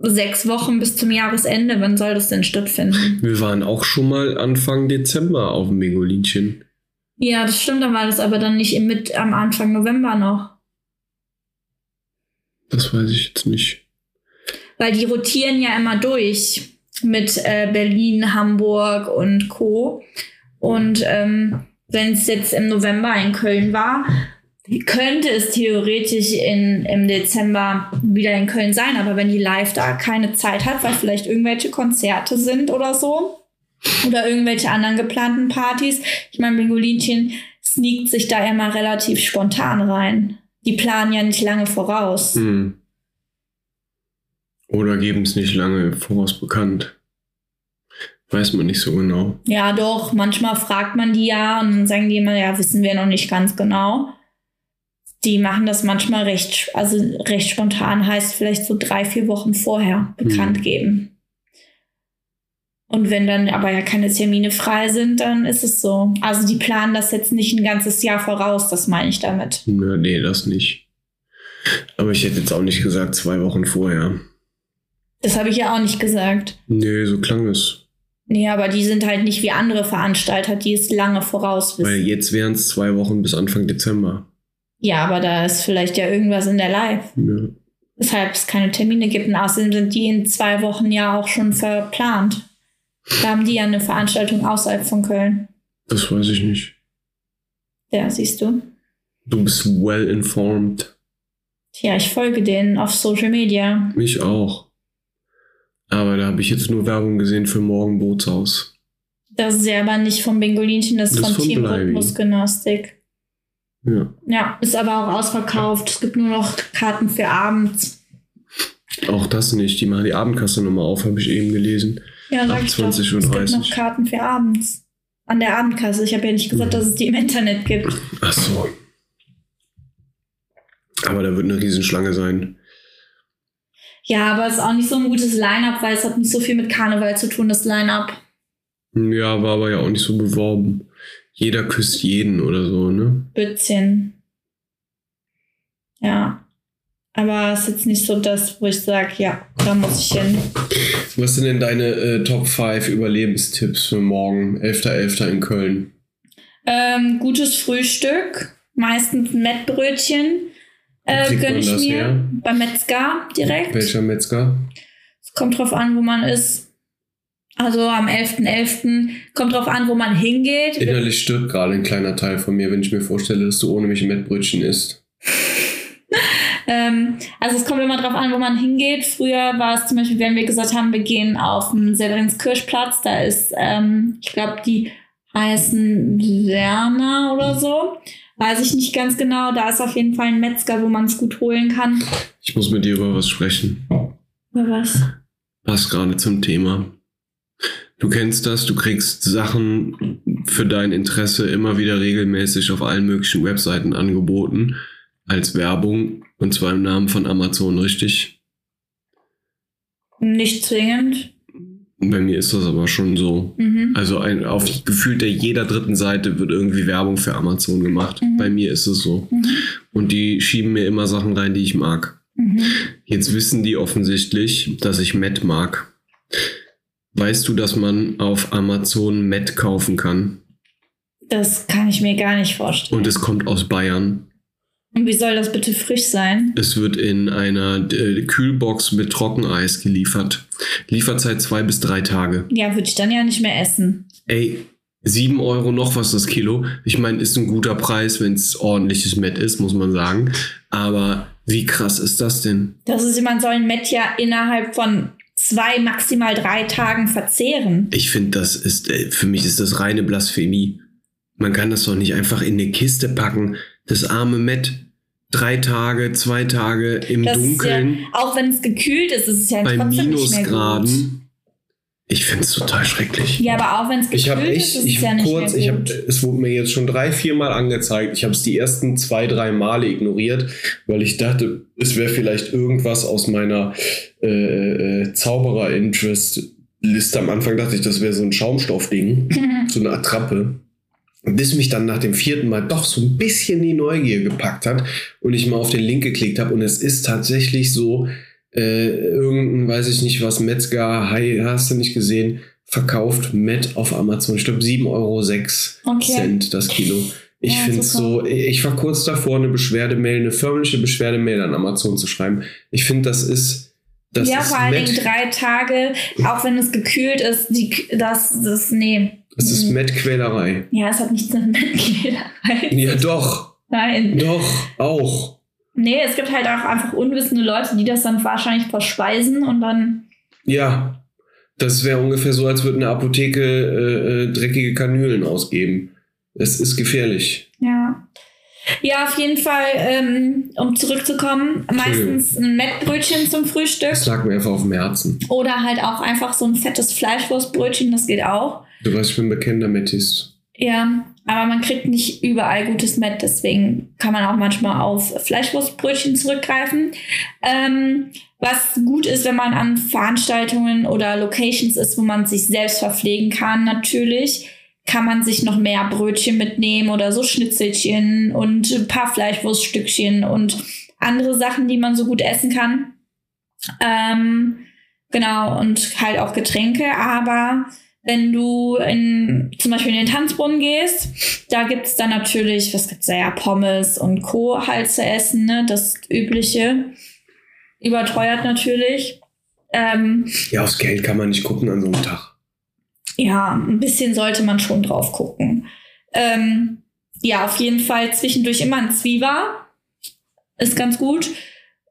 sechs Wochen bis zum Jahresende. Wann soll das denn stattfinden? Wir waren auch schon mal Anfang Dezember auf dem Bingolinchen. Ja, das stimmt, dann war das aber dann nicht im mit am Anfang November noch. Das weiß ich jetzt nicht. Weil die rotieren ja immer durch mit äh, Berlin, Hamburg und Co. Und ähm, wenn es jetzt im November in Köln war, könnte es theoretisch in, im Dezember wieder in Köln sein. Aber wenn die live da keine Zeit hat, weil vielleicht irgendwelche Konzerte sind oder so, oder irgendwelche anderen geplanten Partys, ich meine, Bingolinchen sneakt sich da immer relativ spontan rein. Die planen ja nicht lange voraus. Hm. Oder geben es nicht lange voraus bekannt. Weiß man nicht so genau. Ja, doch, manchmal fragt man die ja und dann sagen die immer, ja, wissen wir noch nicht ganz genau. Die machen das manchmal recht, also recht spontan, heißt vielleicht so drei, vier Wochen vorher bekannt Mhm. geben. Und wenn dann aber ja keine Termine frei sind, dann ist es so. Also die planen das jetzt nicht ein ganzes Jahr voraus, das meine ich damit. Nö, nee, das nicht. Aber ich hätte jetzt auch nicht gesagt, zwei Wochen vorher. Das habe ich ja auch nicht gesagt. Nee, so klang es. Nee, aber die sind halt nicht wie andere Veranstalter, die es lange voraus Weil wissen. jetzt wären es zwei Wochen bis Anfang Dezember. Ja, aber da ist vielleicht ja irgendwas in der Live. Ja. weshalb es keine Termine gibt. Und außerdem sind die in zwei Wochen ja auch schon verplant. Da haben die ja eine Veranstaltung außerhalb von Köln. Das weiß ich nicht. Ja, siehst du. Du bist well informed. Tja, ich folge denen auf Social Media. Mich auch. Aber da habe ich jetzt nur Werbung gesehen für morgen Bootshaus. Das ist ja aber nicht vom Bingolinchen, das ist Das ist von von Team. Rhythmusgymnastik. Ja. Ja, ist aber auch ausverkauft. Es gibt nur noch Karten für abends. Auch das nicht. Die machen die Abendkasse nochmal auf, habe ich eben gelesen. Ja, sag Ab ich doch. 20.30 Uhr. Es gibt noch Karten für abends. An der Abendkasse. Ich habe ja nicht gesagt, Mhm. dass es die im Internet gibt. Ach so. Aber da wird eine Riesenschlange sein. Ja, aber es ist auch nicht so ein gutes Line-Up, weil es hat nicht so viel mit Karneval zu tun, das Line-Up. Ja, war aber ja auch nicht so beworben. Jeder küsst jeden oder so, ne? Bützchen. Ja. Aber es ist jetzt nicht so das, wo ich sage, ja, da muss ich hin. Was sind denn deine äh, Top 5 Überlebenstipps für morgen, 11.11. in Köln? Ähm, gutes Frühstück, meistens ein Mettbrötchen. Äh, kriegt gönn man ich mir her? beim Metzger direkt. Welcher Metzger? Es kommt drauf an, wo man ist. Also am 11.11. kommt drauf an, wo man hingeht. Innerlich stirbt gerade ein kleiner Teil von mir, wenn ich mir vorstelle, dass du ohne mich ein Mettbrötchen isst. Ähm, also es kommt immer drauf an, wo man hingeht. Früher war es zum Beispiel, wenn wir gesagt haben, wir gehen auf den Severinskirchplatz, da ist, ähm, ich glaube, die heißen Werner oder so. Weiß ich nicht ganz genau. Da ist auf jeden Fall ein Metzger, wo man es gut holen kann. Ich muss mit dir über was sprechen. Oder was? Passt gerade zum Thema. Du kennst das, du kriegst Sachen für dein Interesse immer wieder regelmäßig auf allen möglichen Webseiten angeboten als Werbung und zwar im Namen von Amazon, richtig? Nicht zwingend. Bei mir ist das aber schon so. Mhm. Also ein, auf gefühlt der jeder dritten Seite wird irgendwie Werbung für Amazon gemacht. Mhm. Bei mir ist es so. Mhm. Und die schieben mir immer Sachen rein, die ich mag. Mhm. Jetzt wissen die offensichtlich, dass ich Matt mag. Weißt du, dass man auf Amazon Met kaufen kann? Das kann ich mir gar nicht vorstellen. Und es kommt aus Bayern. Und wie soll das bitte frisch sein? Es wird in einer äh, Kühlbox mit Trockeneis geliefert. Lieferzeit zwei bis drei Tage. Ja, würde ich dann ja nicht mehr essen. Ey, sieben Euro noch was das Kilo. Ich meine, ist ein guter Preis, wenn es ordentliches Met ist, muss man sagen. Aber wie krass ist das denn? Das ist, man soll ein Met ja innerhalb von zwei, maximal drei Tagen verzehren. Ich finde, das ist, äh, für mich ist das reine Blasphemie. Man kann das doch nicht einfach in eine Kiste packen. Das arme Met. Drei Tage, zwei Tage im Das Dunkeln ja, auch wenn es gekühlt ist, ist es ja bei trotzdem nicht mehr gut. Minusgraden. Ich finde es total schrecklich. Ja, aber auch wenn es Ich gekühlt habe ist, echt, ist ich es ja nicht kurz, ich habe, es wurde mir jetzt schon drei, vier Mal angezeigt. Ich habe es die ersten zwei, drei Male ignoriert, weil ich dachte, es wäre vielleicht irgendwas aus meiner äh, äh, Zauberer-Interest-Liste. Am Anfang dachte ich, das wäre so ein Schaumstoffding, so eine Attrappe. Bis mich dann nach dem vierten Mal doch so ein bisschen die Neugier gepackt hat und ich mal auf den Link geklickt habe und es ist tatsächlich so, äh, irgendein, weiß ich nicht was, Metzger, hi, hast du nicht gesehen, verkauft Met auf Amazon. Ich glaube 7,06 Euro Okay. Cent das Kilo. Ich Ja, finde es so, ich war kurz davor, eine Beschwerdemail, eine förmliche Beschwerdemail an Amazon zu schreiben. Ich finde, das ist, das ja, ist vor allen Dingen drei Tage, auch wenn es gekühlt ist, die, das, das, nee. das ist Mhm. Met-Quälerei. Ja, es hat nichts mit Mitgliederheit. Ja, doch, Nein. doch, auch. Nee, es gibt halt auch einfach unwissende Leute, die das dann wahrscheinlich verspeisen und dann. Ja, das wäre ungefähr so, als würde eine Apotheke äh, äh, dreckige Kanülen ausgeben. Es ist gefährlich. Ja. Ja, auf jeden Fall, ähm, um zurückzukommen, meistens ein Mettbrötchen zum Frühstück Das lag mir einfach auf dem Herzen. oder halt auch einfach so ein fettes Fleischwurstbrötchen, das geht auch. Du weißt, ich bin bekennender Metis. Ja, aber man kriegt nicht überall gutes Mett, deswegen kann man auch manchmal auf Fleischwurstbrötchen zurückgreifen. Ähm, was gut ist, wenn man an Veranstaltungen oder Locations ist, wo man sich selbst verpflegen kann, natürlich, kann man sich noch mehr Brötchen mitnehmen oder so Schnitzelchen und ein paar Fleischwurststückchen und andere Sachen, die man so gut essen kann. Ähm, genau, und halt auch Getränke, aber wenn du in, zum Beispiel in den Tanzbrunnen gehst, da gibt's dann natürlich, was gibt's da ja, Pommes und Co. halt zu essen, ne? Das Übliche. Überteuert natürlich. Ähm, Ja, aufs Geld kann man nicht gucken an so einem Tag. ja, ein bisschen sollte man schon drauf gucken. Ähm, ja, auf jeden Fall zwischendurch immer ein Zwieber. Ist ganz gut.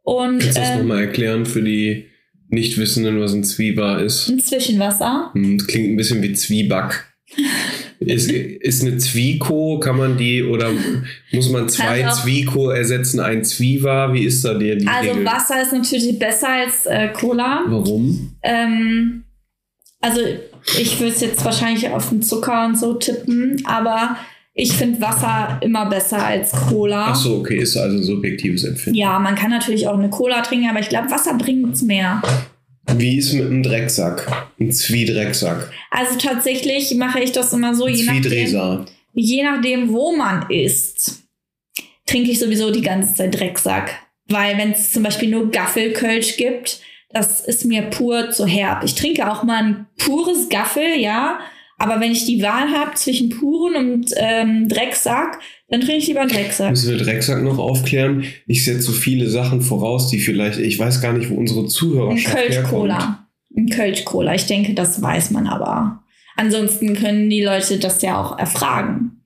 Und Kannst du das ähm, nochmal erklären für die Nichtwissenden, was ein Zwieber ist? ein Zwischenwasser. Hm, Das klingt ein bisschen wie Zwieback. Ist, ist eine Zwieko, kann man die oder muss man zwei Also- Zwieko ersetzen, ein Zwieber? Wie ist da die, die Also Regel? Wasser ist natürlich besser als äh, Cola. Warum? Ähm, also ich würde es jetzt wahrscheinlich auf den Zucker und so tippen, aber ich finde Wasser immer besser als Cola. Ach so, okay, ist also ein subjektives Empfinden. Ja, man kann natürlich auch eine Cola trinken, aber ich glaube, Wasser bringt's mehr. Wie ist mit einem Drecksack? Ein Zwiedrecksack. Also tatsächlich mache ich das immer so, je nachdem, je nachdem, wo man isst, trinke ich sowieso die ganze Zeit Drecksack. Weil wenn es zum Beispiel nur Gaffelkölsch gibt, das ist mir pur zu herb. Ich trinke auch mal ein pures Gaffel, ja. Aber wenn ich die Wahl habe zwischen puren und ähm, Drecksack, dann trinke ich lieber Drecksack. Müssen wir Drecksack noch aufklären? Ich setze so viele Sachen voraus, die vielleicht, ich weiß gar nicht, wo unsere Ein Zuhörerschaft herkommt. Kölsch-Cola. Ein Kölsch-Cola. Ich denke, das weiß man aber. Ansonsten können die Leute das ja auch erfragen.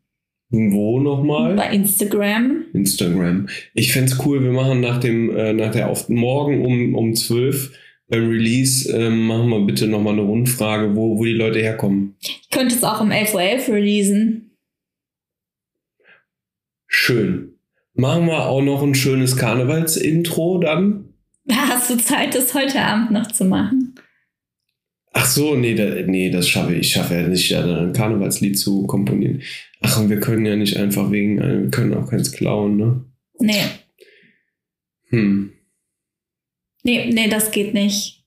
Wo nochmal? Bei Instagram. Instagram. Ich fänd's cool, wir machen nach dem, äh, nach der auf morgen um, um 12 beim Release, ähm, machen wir bitte nochmal eine Rundfrage, wo, wo die Leute herkommen. Könnte es auch um 11.11 Uhr releasen. Schön. Machen wir auch noch ein schönes Karnevalsintro dann? Hast du Zeit, das heute Abend noch zu machen? Ach so, nee, da, nee, das schaffe ich. Ich schaffe ja nicht, ein Karnevalslied zu komponieren. Ach, und wir können ja nicht einfach wegen, äh, wir können auch keins klauen, ne? Nee, Hm. nee, nee, das geht nicht.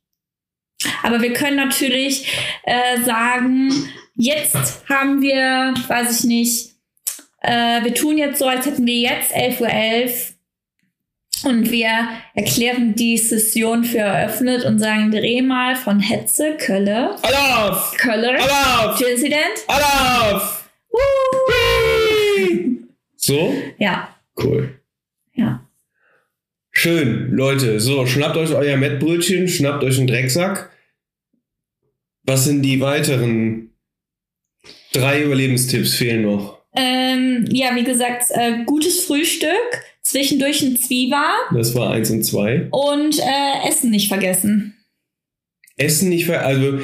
Aber wir können natürlich äh, sagen, jetzt haben wir, weiß ich nicht, äh, wir tun jetzt so, als hätten wir jetzt 11.11 Uhr Und wir erklären die Session für eröffnet und sagen, dreh mal von Hetze, Kölle, Alaf! Köller, Alaf! Präsident. Alaf! So? Ja, Cool. ja. Schön, Leute. So, schnappt euch euer Mettbrötchen, schnappt euch einen Drecksack. Was sind die weiteren drei Überlebenstipps fehlen noch? Ähm, ja, wie gesagt, äh, gutes Frühstück, zwischendurch ein Zwieber Das war eins und zwei. und äh, Essen nicht vergessen. Essen nicht ver... Also,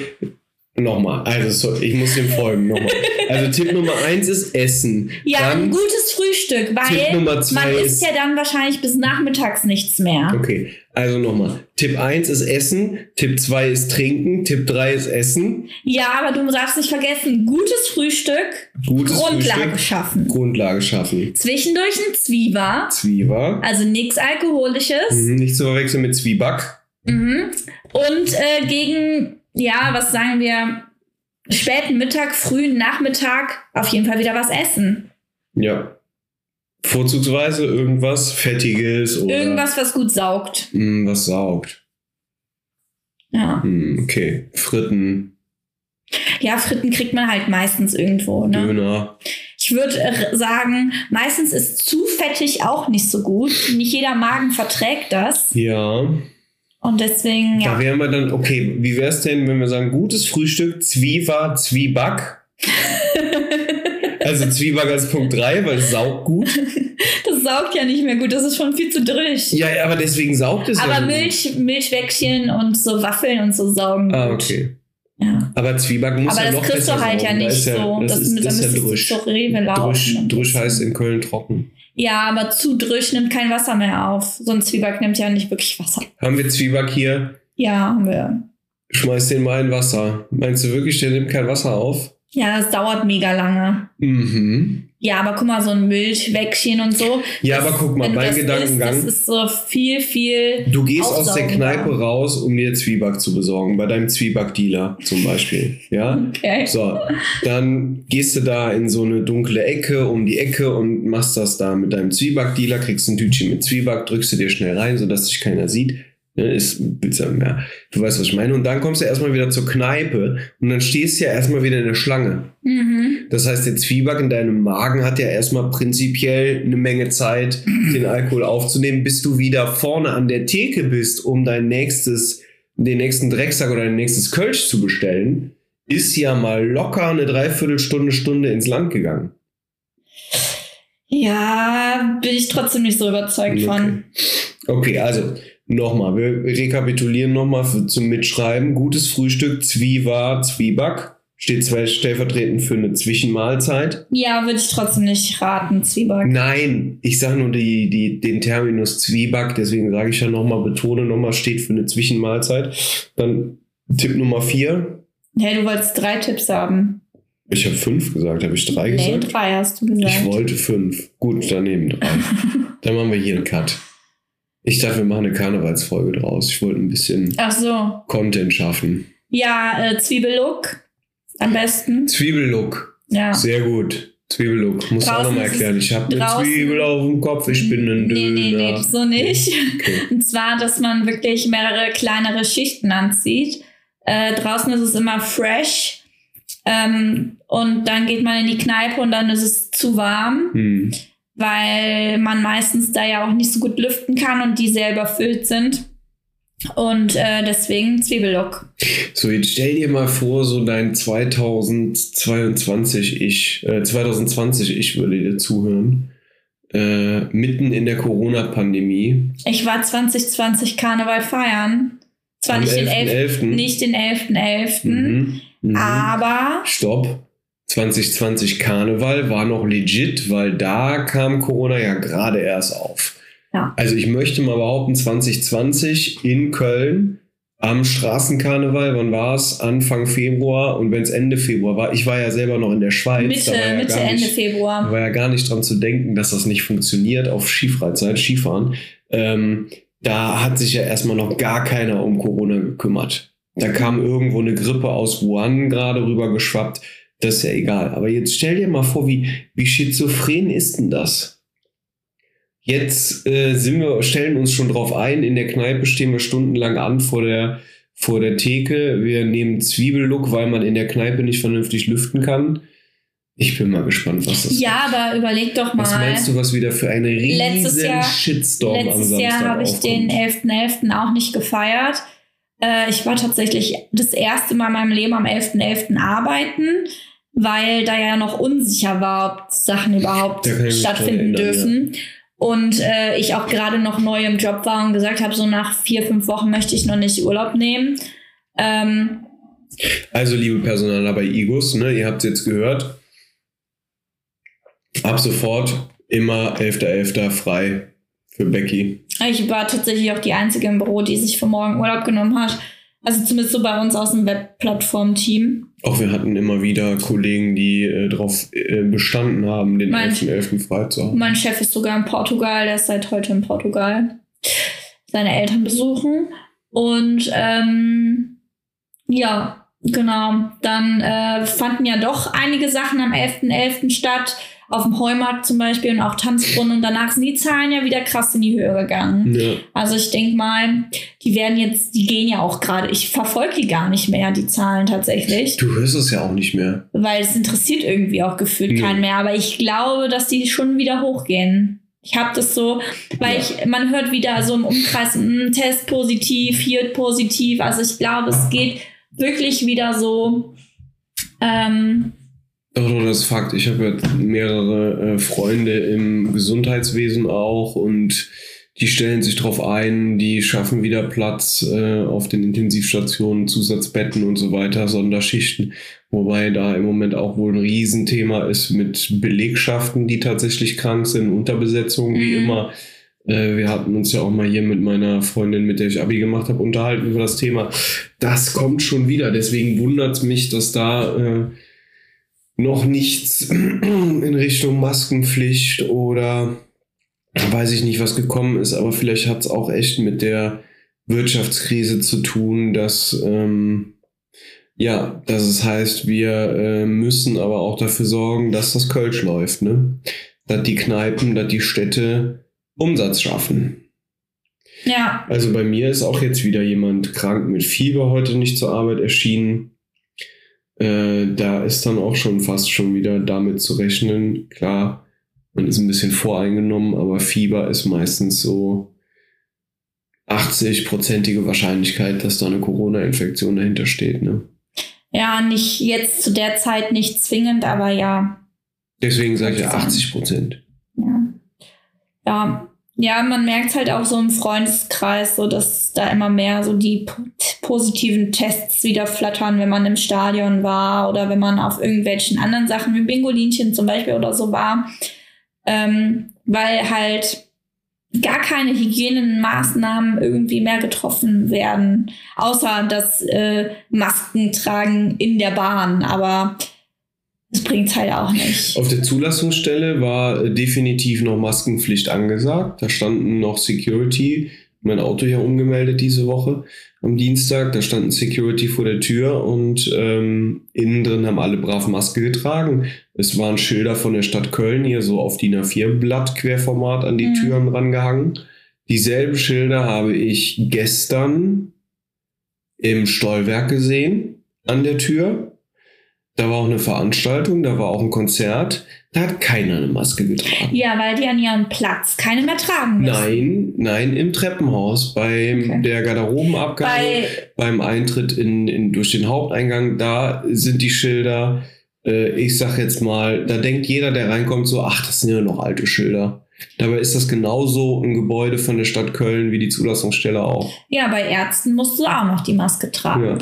nochmal. Also, so, ich muss dem folgen. Nochmal. Also, Tipp Nummer eins ist Essen. Ja, ein Dann, gutes Frühstück, weil man isst ja dann wahrscheinlich bis nachmittags nichts mehr. okay, also nochmal. Tipp eins ist Essen. Tipp zwei ist Trinken. Tipp drei ist Essen. Ja, aber du darfst nicht vergessen, gutes Frühstück, Gutes Grundlage Frühstück. schaffen. Grundlage schaffen. Zwischendurch ein Zwieber, Zwieber. also nichts Alkoholisches. Mhm, nicht zu verwechseln mit Zwieback. Mhm. Und äh, gegen, ja, was sagen wir, späten Mittag, frühen Nachmittag auf jeden Fall wieder was essen. Ja. Vorzugsweise irgendwas Fettiges oder Irgendwas, was gut saugt. Hm, was saugt. Ja. Hm, okay. Fritten, ja, Fritten kriegt man halt meistens irgendwo. Ne? Döner. Ich würde äh, sagen, meistens ist zu fettig auch nicht so gut. Nicht jeder Magen verträgt das. Ja. Und deswegen, Da ja. wären wir dann, okay, wie wäre es denn, wenn wir sagen, gutes Frühstück, Zwieber, Zwieback? also Zwieback als Punkt 3, weil es saugt gut. Das saugt ja nicht mehr gut. Das ist schon viel zu drüch. Ja, aber deswegen saugt es ja. Aber gut. Milch, Milchwäckchen und so Waffeln und so saugen Ah, gut. okay. Ja. Aber Zwieback muss Aber ja das noch kriegst du besser halt ja saugen. Da nicht ja, so. Das, Das ist, mit- das da ist ja Drüsch. Drüsch, Drüsch heißt in Köln trocken. Ja, aber zu drüch nimmt kein Wasser mehr auf. So ein Zwieback nimmt ja nicht wirklich Wasser. Haben wir Zwieback hier? Ja, haben wir. Schmeiß den mal in Wasser. Meinst du wirklich, der nimmt kein Wasser auf? Ja, das dauert mega lange. Mhm. Ja, aber guck mal, so ein Milchwäckchen und so. Ja, das- aber guck mal, mein Gedankengang. Isst, das ist so viel, viel. Du gehst aus der. Kneipe raus, um dir Zwieback zu besorgen, bei deinem Zwieback-Dealer zum Beispiel. Ja? Okay. So, dann gehst du da in so eine dunkle Ecke um die Ecke und machst das da mit deinem Zwieback-Dealer, kriegst ein Tütchen mit Zwieback, drückst du dir schnell rein, sodass dich keiner sieht. Ne, ist, ja, du weißt, was ich meine. Und dann kommst du erstmal wieder zur Kneipe und dann stehst du ja erstmal wieder in der Schlange. Mhm. Das heißt, der Zwieback in deinem Magen hat ja erstmal prinzipiell eine Menge Zeit, den Alkohol aufzunehmen, bis du wieder vorne an der Theke bist, um dein nächstes, den nächsten Drecksack oder dein nächstes Kölsch zu bestellen, ist ja mal locker eine Dreiviertelstunde, Stunde ins Land gegangen. Ja, bin ich trotzdem nicht so überzeugt von. Okay, also nochmal, wir rekapitulieren nochmal zum Mitschreiben. Gutes Frühstück, Zwiewa, Zwieback. Steht zwei stellvertretend für eine Zwischenmahlzeit. Ja, würde ich trotzdem nicht raten, Zwieback. Nein, ich sage nur die, die, den Terminus Zwieback, deswegen sage ich ja nochmal, betone nochmal, steht für eine Zwischenmahlzeit. Dann Tipp Nummer vier. Hey, du wolltest drei Tipps haben. Ich habe fünf gesagt, habe ich drei Nee, gesagt? drei hast du gesagt. Ich wollte fünf. Gut, daneben drei. Dann machen wir hier einen Cut. Ich dachte, wir machen eine Karnevalsfolge draus. Ich wollte ein bisschen so. Content schaffen. Ja, äh, Zwiebellook. Am besten. Zwiebellook. Ja. Sehr gut. Zwiebellook. Muss auch Draußen nochmal ist erklären. Ich habe eine Zwiebel auf dem Kopf. Ich bin ein Döner. Nee, nee, nee, so nicht. Okay. Und zwar, dass man wirklich mehrere kleinere Schichten anzieht. Äh, draußen ist es immer fresh. Ähm, und dann geht man in die Kneipe und dann ist es zu warm, Hm. Weil man meistens da ja auch nicht so gut lüften kann und die sehr überfüllt sind. Und äh, deswegen Zwiebellook. So, jetzt stell dir mal vor, so dein 2022 Ich, äh, 2020 Ich würde dir zuhören. Äh, mitten in der Corona-Pandemie. Ich war 2020 Karneval feiern. Zwar Am nicht den 11.11.. 11. nicht den 11.11., Mhm. Mhm. aber Stopp. 2020 Karneval war noch legit, weil da kam Corona ja gerade erst auf. Ja. Also ich möchte mal behaupten, 2020 in Köln am Straßenkarneval, wann war es? Anfang Februar und wenn es Ende Februar war, ich war ja selber noch in der Schweiz. Mitte, da war ja Mitte gar Ende nicht, Da Februar. war ja gar nicht dran zu denken, dass das nicht funktioniert auf Skifreizeit, Skifahren. Ähm, da hat sich ja erstmal noch gar keiner um Corona gekümmert. Da kam irgendwo eine Grippe aus Wuhan gerade rüber geschwappt. Das ist ja egal. Aber jetzt stell dir mal vor, wie, wie schizophren ist denn das? Jetzt äh, sind wir, stellen uns schon drauf ein. In der Kneipe stehen wir stundenlang an vor der, vor der Theke. Wir nehmen Zwiebellook, weil man in der Kneipe nicht vernünftig lüften kann. Ich bin mal gespannt, was das Ja, wird. aber überleg doch mal. Was meinst du, was wieder für eine riesen Letztes Jahr- Shitstorm Letztes Jahr habe ich den 11.11. auch nicht gefeiert. Äh, ich war tatsächlich das erste Mal in meinem Leben am 11.11. arbeiten, weil da ja noch unsicher war, ob Sachen überhaupt stattfinden dürfen. Und äh, ich auch gerade noch neu im Job war und gesagt habe, so nach vier, fünf Wochen möchte ich noch nicht Urlaub nehmen. Ähm, Also, liebe Personaler bei Igos, ne, ihr habt es jetzt gehört. Ab sofort immer 11.11. frei für Becky. ich war tatsächlich auch die Einzige im Büro, die sich für morgen Urlaub genommen hat. Also zumindest so bei uns aus dem Webplattform-Team. Auch wir hatten immer wieder Kollegen, die äh, darauf äh, bestanden haben, den Mein- 11.11. frei zu haben. Mein Chef ist sogar in Portugal, der ist seit heute in Portugal. Seine Eltern besuchen. Und ähm, ja, genau. Dann äh, fanden ja doch einige Sachen am 11.11. statt. Auf dem Heumarkt zum Beispiel und auch Tanzbrunnen. Und danach sind die Zahlen ja wieder krass in die Höhe gegangen. Ja. Also ich denke mal, die werden jetzt, die gehen ja auch gerade. Ich verfolge die gar nicht mehr, die Zahlen tatsächlich. Du hörst es ja auch nicht mehr. Weil es interessiert irgendwie auch gefühlt Ja. keinen mehr. Aber ich glaube, dass die schon wieder hochgehen. Ich habe das so, weil Ja. ich, man hört wieder so im Umkreis, mh, Test positiv, hier positiv. Also ich glaube, es geht wirklich wieder so. Ähm, Doch, doch, das ist Fakt. Ich habe ja mehrere äh, Freunde im Gesundheitswesen auch und die stellen sich drauf ein, die schaffen wieder Platz äh, auf den Intensivstationen, Zusatzbetten und so weiter, Sonderschichten. Wobei da im Moment auch wohl ein Riesenthema ist mit Belegschaften, die tatsächlich krank sind, Unterbesetzung wie Mhm. immer. Äh, wir hatten uns ja auch mal hier mit meiner Freundin, mit der ich Abi gemacht habe, unterhalten über das Thema. Das kommt schon wieder. Deswegen wundert es mich, dass da äh, noch nichts in Richtung Maskenpflicht oder weiß ich nicht, was gekommen ist, aber vielleicht hat es auch echt mit der Wirtschaftskrise zu tun, dass ähm, ja, dass es heißt, wir äh, müssen aber auch dafür sorgen, dass das Kölsch läuft, ne? Dass die Kneipen, dass die Städte Umsatz schaffen. ja, Also bei mir ist auch jetzt wieder jemand krank mit Fieber heute nicht zur Arbeit erschienen. Äh, da ist dann auch schon fast schon wieder damit zu rechnen. Klar, man ist ein bisschen voreingenommen, aber Fieber ist meistens so 80-prozentige Wahrscheinlichkeit, dass da eine Corona-Infektion dahinter steht. Ne? ja, nicht jetzt zu der Zeit nicht zwingend, aber ja. Deswegen sage ich ja Könnte sein. 80 Prozent. Ja. Ja, ja man merkt halt auch so im Freundeskreis, so dass da immer mehr so die po- positiven Tests wieder flattern, wenn man im Stadion war oder wenn man auf irgendwelchen anderen Sachen wie Bingolinchen zum Beispiel oder so war. Ähm, weil halt gar keine Hygienemaßnahmen irgendwie mehr getroffen werden, außer das äh, Masken tragen in der Bahn. Aber das bringt halt auch nicht. Auf der Zulassungsstelle war äh, definitiv noch Maskenpflicht angesagt. Da standen noch Security. Mein Auto hier umgemeldet diese Woche am Dienstag. Da standen Security vor der Tür und ähm, innen drin haben alle brav Maske getragen. Es waren Schilder von der Stadt Köln hier so auf DIN A4-Blatt Querformat an die Mhm. Türen rangehangen. Dieselben Schilder habe ich gestern im Stollwerk gesehen an der Tür. Da war auch eine Veranstaltung, da war auch ein Konzert. Da hat keiner eine Maske getragen. Ja, weil die an ihrem Platz keine mehr tragen müssen. Nein, nein, im Treppenhaus, beim Okay. der Garderobenabgang, Bei, beim Eintritt in, in, durch den Haupteingang, da sind die Schilder. Äh, ich sag jetzt mal, da denkt jeder, der reinkommt, so, ach, das sind ja noch alte Schilder. Dabei ist das genauso ein Gebäude von der Stadt Köln wie die Zulassungsstelle auch. ja, bei Ärzten musst du auch noch die Maske tragen. Ja.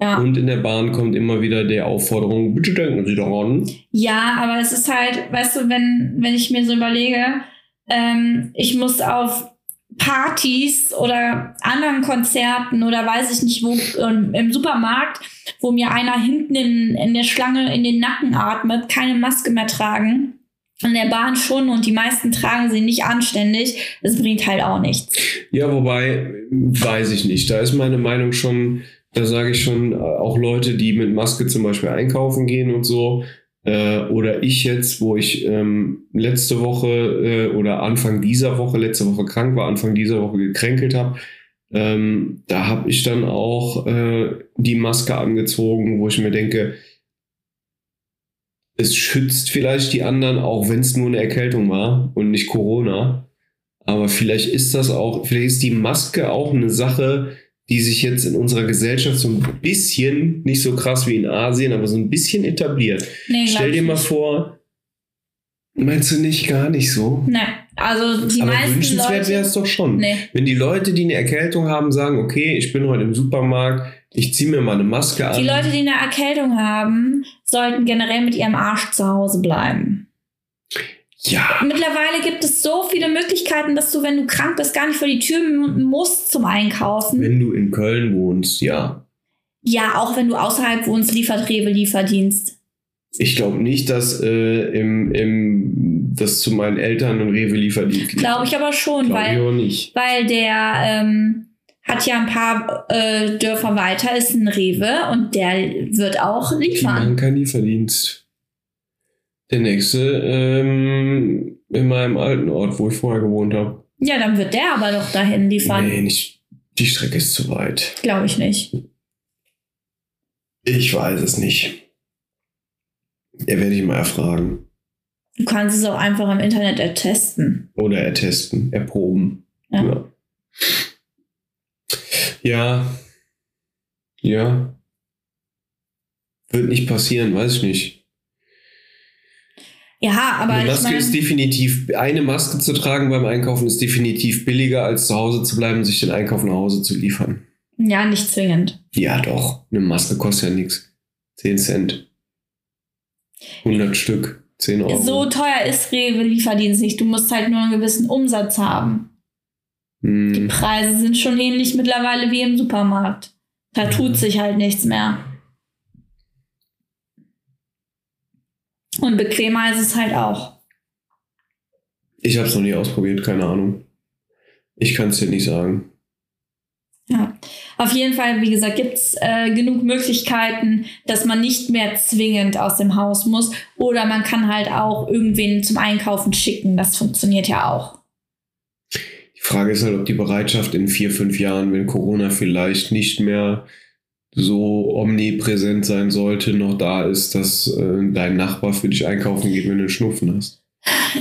Ja. Und in der Bahn kommt immer wieder die Aufforderung, bitte denken Sie daran. Ja, aber es ist halt, weißt du, wenn, wenn ich mir so überlege, ähm, ich muss auf Partys oder anderen Konzerten oder weiß ich nicht wo, ähm, im Supermarkt, wo mir einer hinten in, in der Schlange in den Nacken atmet, keine Maske mehr tragen. In der Bahn schon und die meisten tragen sie nicht anständig. Das bringt halt auch nichts. Ja, wobei, weiß ich nicht. Da ist meine Meinung schon, da sage ich schon, äh, auch Leute, die mit Maske zum Beispiel einkaufen gehen und so, Äh, oder ich jetzt, wo ich ähm, letzte Woche äh, oder Anfang dieser Woche, letzte Woche krank war, Anfang dieser Woche gekränkelt habe, ähm, da habe ich dann auch äh, die Maske angezogen, wo ich mir denke, es schützt vielleicht die anderen, auch wenn es nur eine Erkältung war und nicht Corona. Aber vielleicht ist das auch, vielleicht ist die Maske auch eine Sache, die sich jetzt in unserer Gesellschaft so ein bisschen, nicht so krass wie in Asien, aber so ein bisschen etabliert. Nee, Stell dir mal vor, meinst du nicht gar nicht so? Nein, also die aber meisten wünschenswert wäre es doch schon. Nee. Wenn die Leute, die eine Erkältung haben, sagen, okay, ich bin heute im Supermarkt, ich ziehe mir mal eine Maske an. Die Leute, die eine Erkältung haben, sollten generell mit ihrem Arsch zu Hause bleiben. Ja. Mittlerweile gibt es so viele Möglichkeiten, dass du, wenn du krank bist, gar nicht vor die Tür musst zum Einkaufen. Wenn du in Köln wohnst, ja. Ja, auch wenn du außerhalb wohnst, liefert Rewe Lieferdienst. Ich glaube nicht, dass äh, im, im, das zu meinen Eltern ein Rewe Lieferdienst Glaube ich aber schon, Glaub weil, ich nicht. weil der ähm, hat ja ein paar äh, Dörfer weiter, ist ein Rewe und der wird auch liefern. Die machen keinen Lieferdienst. Der nächste ähm, in meinem alten Ort, wo ich vorher gewohnt habe. Ja, dann wird der aber doch dahin liefern. Nee, nicht. Die Strecke ist zu weit. Glaube ich nicht. Ich weiß es nicht. Er werde ich mal erfragen. Du kannst es auch einfach im Internet ertesten. Oder ertesten, erproben. Ja. ja. Ja. Ja. Wird nicht passieren, weiß ich nicht. Ja, aber. Eine Maske ich mein, ist definitiv, eine Maske zu tragen beim Einkaufen ist definitiv billiger, als zu Hause zu bleiben sich den Einkauf nach Hause zu liefern. Ja, nicht zwingend. Ja, doch. Eine Maske kostet ja nichts. 10 Cent. 100 Stück. 10 Euro. So teuer ist Rewe Lieferdienst nicht. Du musst halt nur einen gewissen Umsatz haben. Hm. Die Preise sind schon ähnlich mittlerweile wie im Supermarkt. Da tut sich halt nichts mehr. Und bequemer ist es halt auch. Ich habe es noch nie ausprobiert, keine Ahnung. Ich kann es dir nicht sagen. Ja, auf jeden Fall, wie gesagt, gibt es äh, genug Möglichkeiten, dass man nicht mehr zwingend aus dem Haus muss. Oder man kann halt auch irgendwen zum Einkaufen schicken. Das funktioniert ja auch. Die Frage ist halt, ob die Bereitschaft in vier, fünf Jahren, wenn Corona vielleicht nicht mehr so omnipräsent sein sollte, noch da ist, dass äh, dein Nachbar für dich einkaufen geht, wenn du einen Schnupfen hast.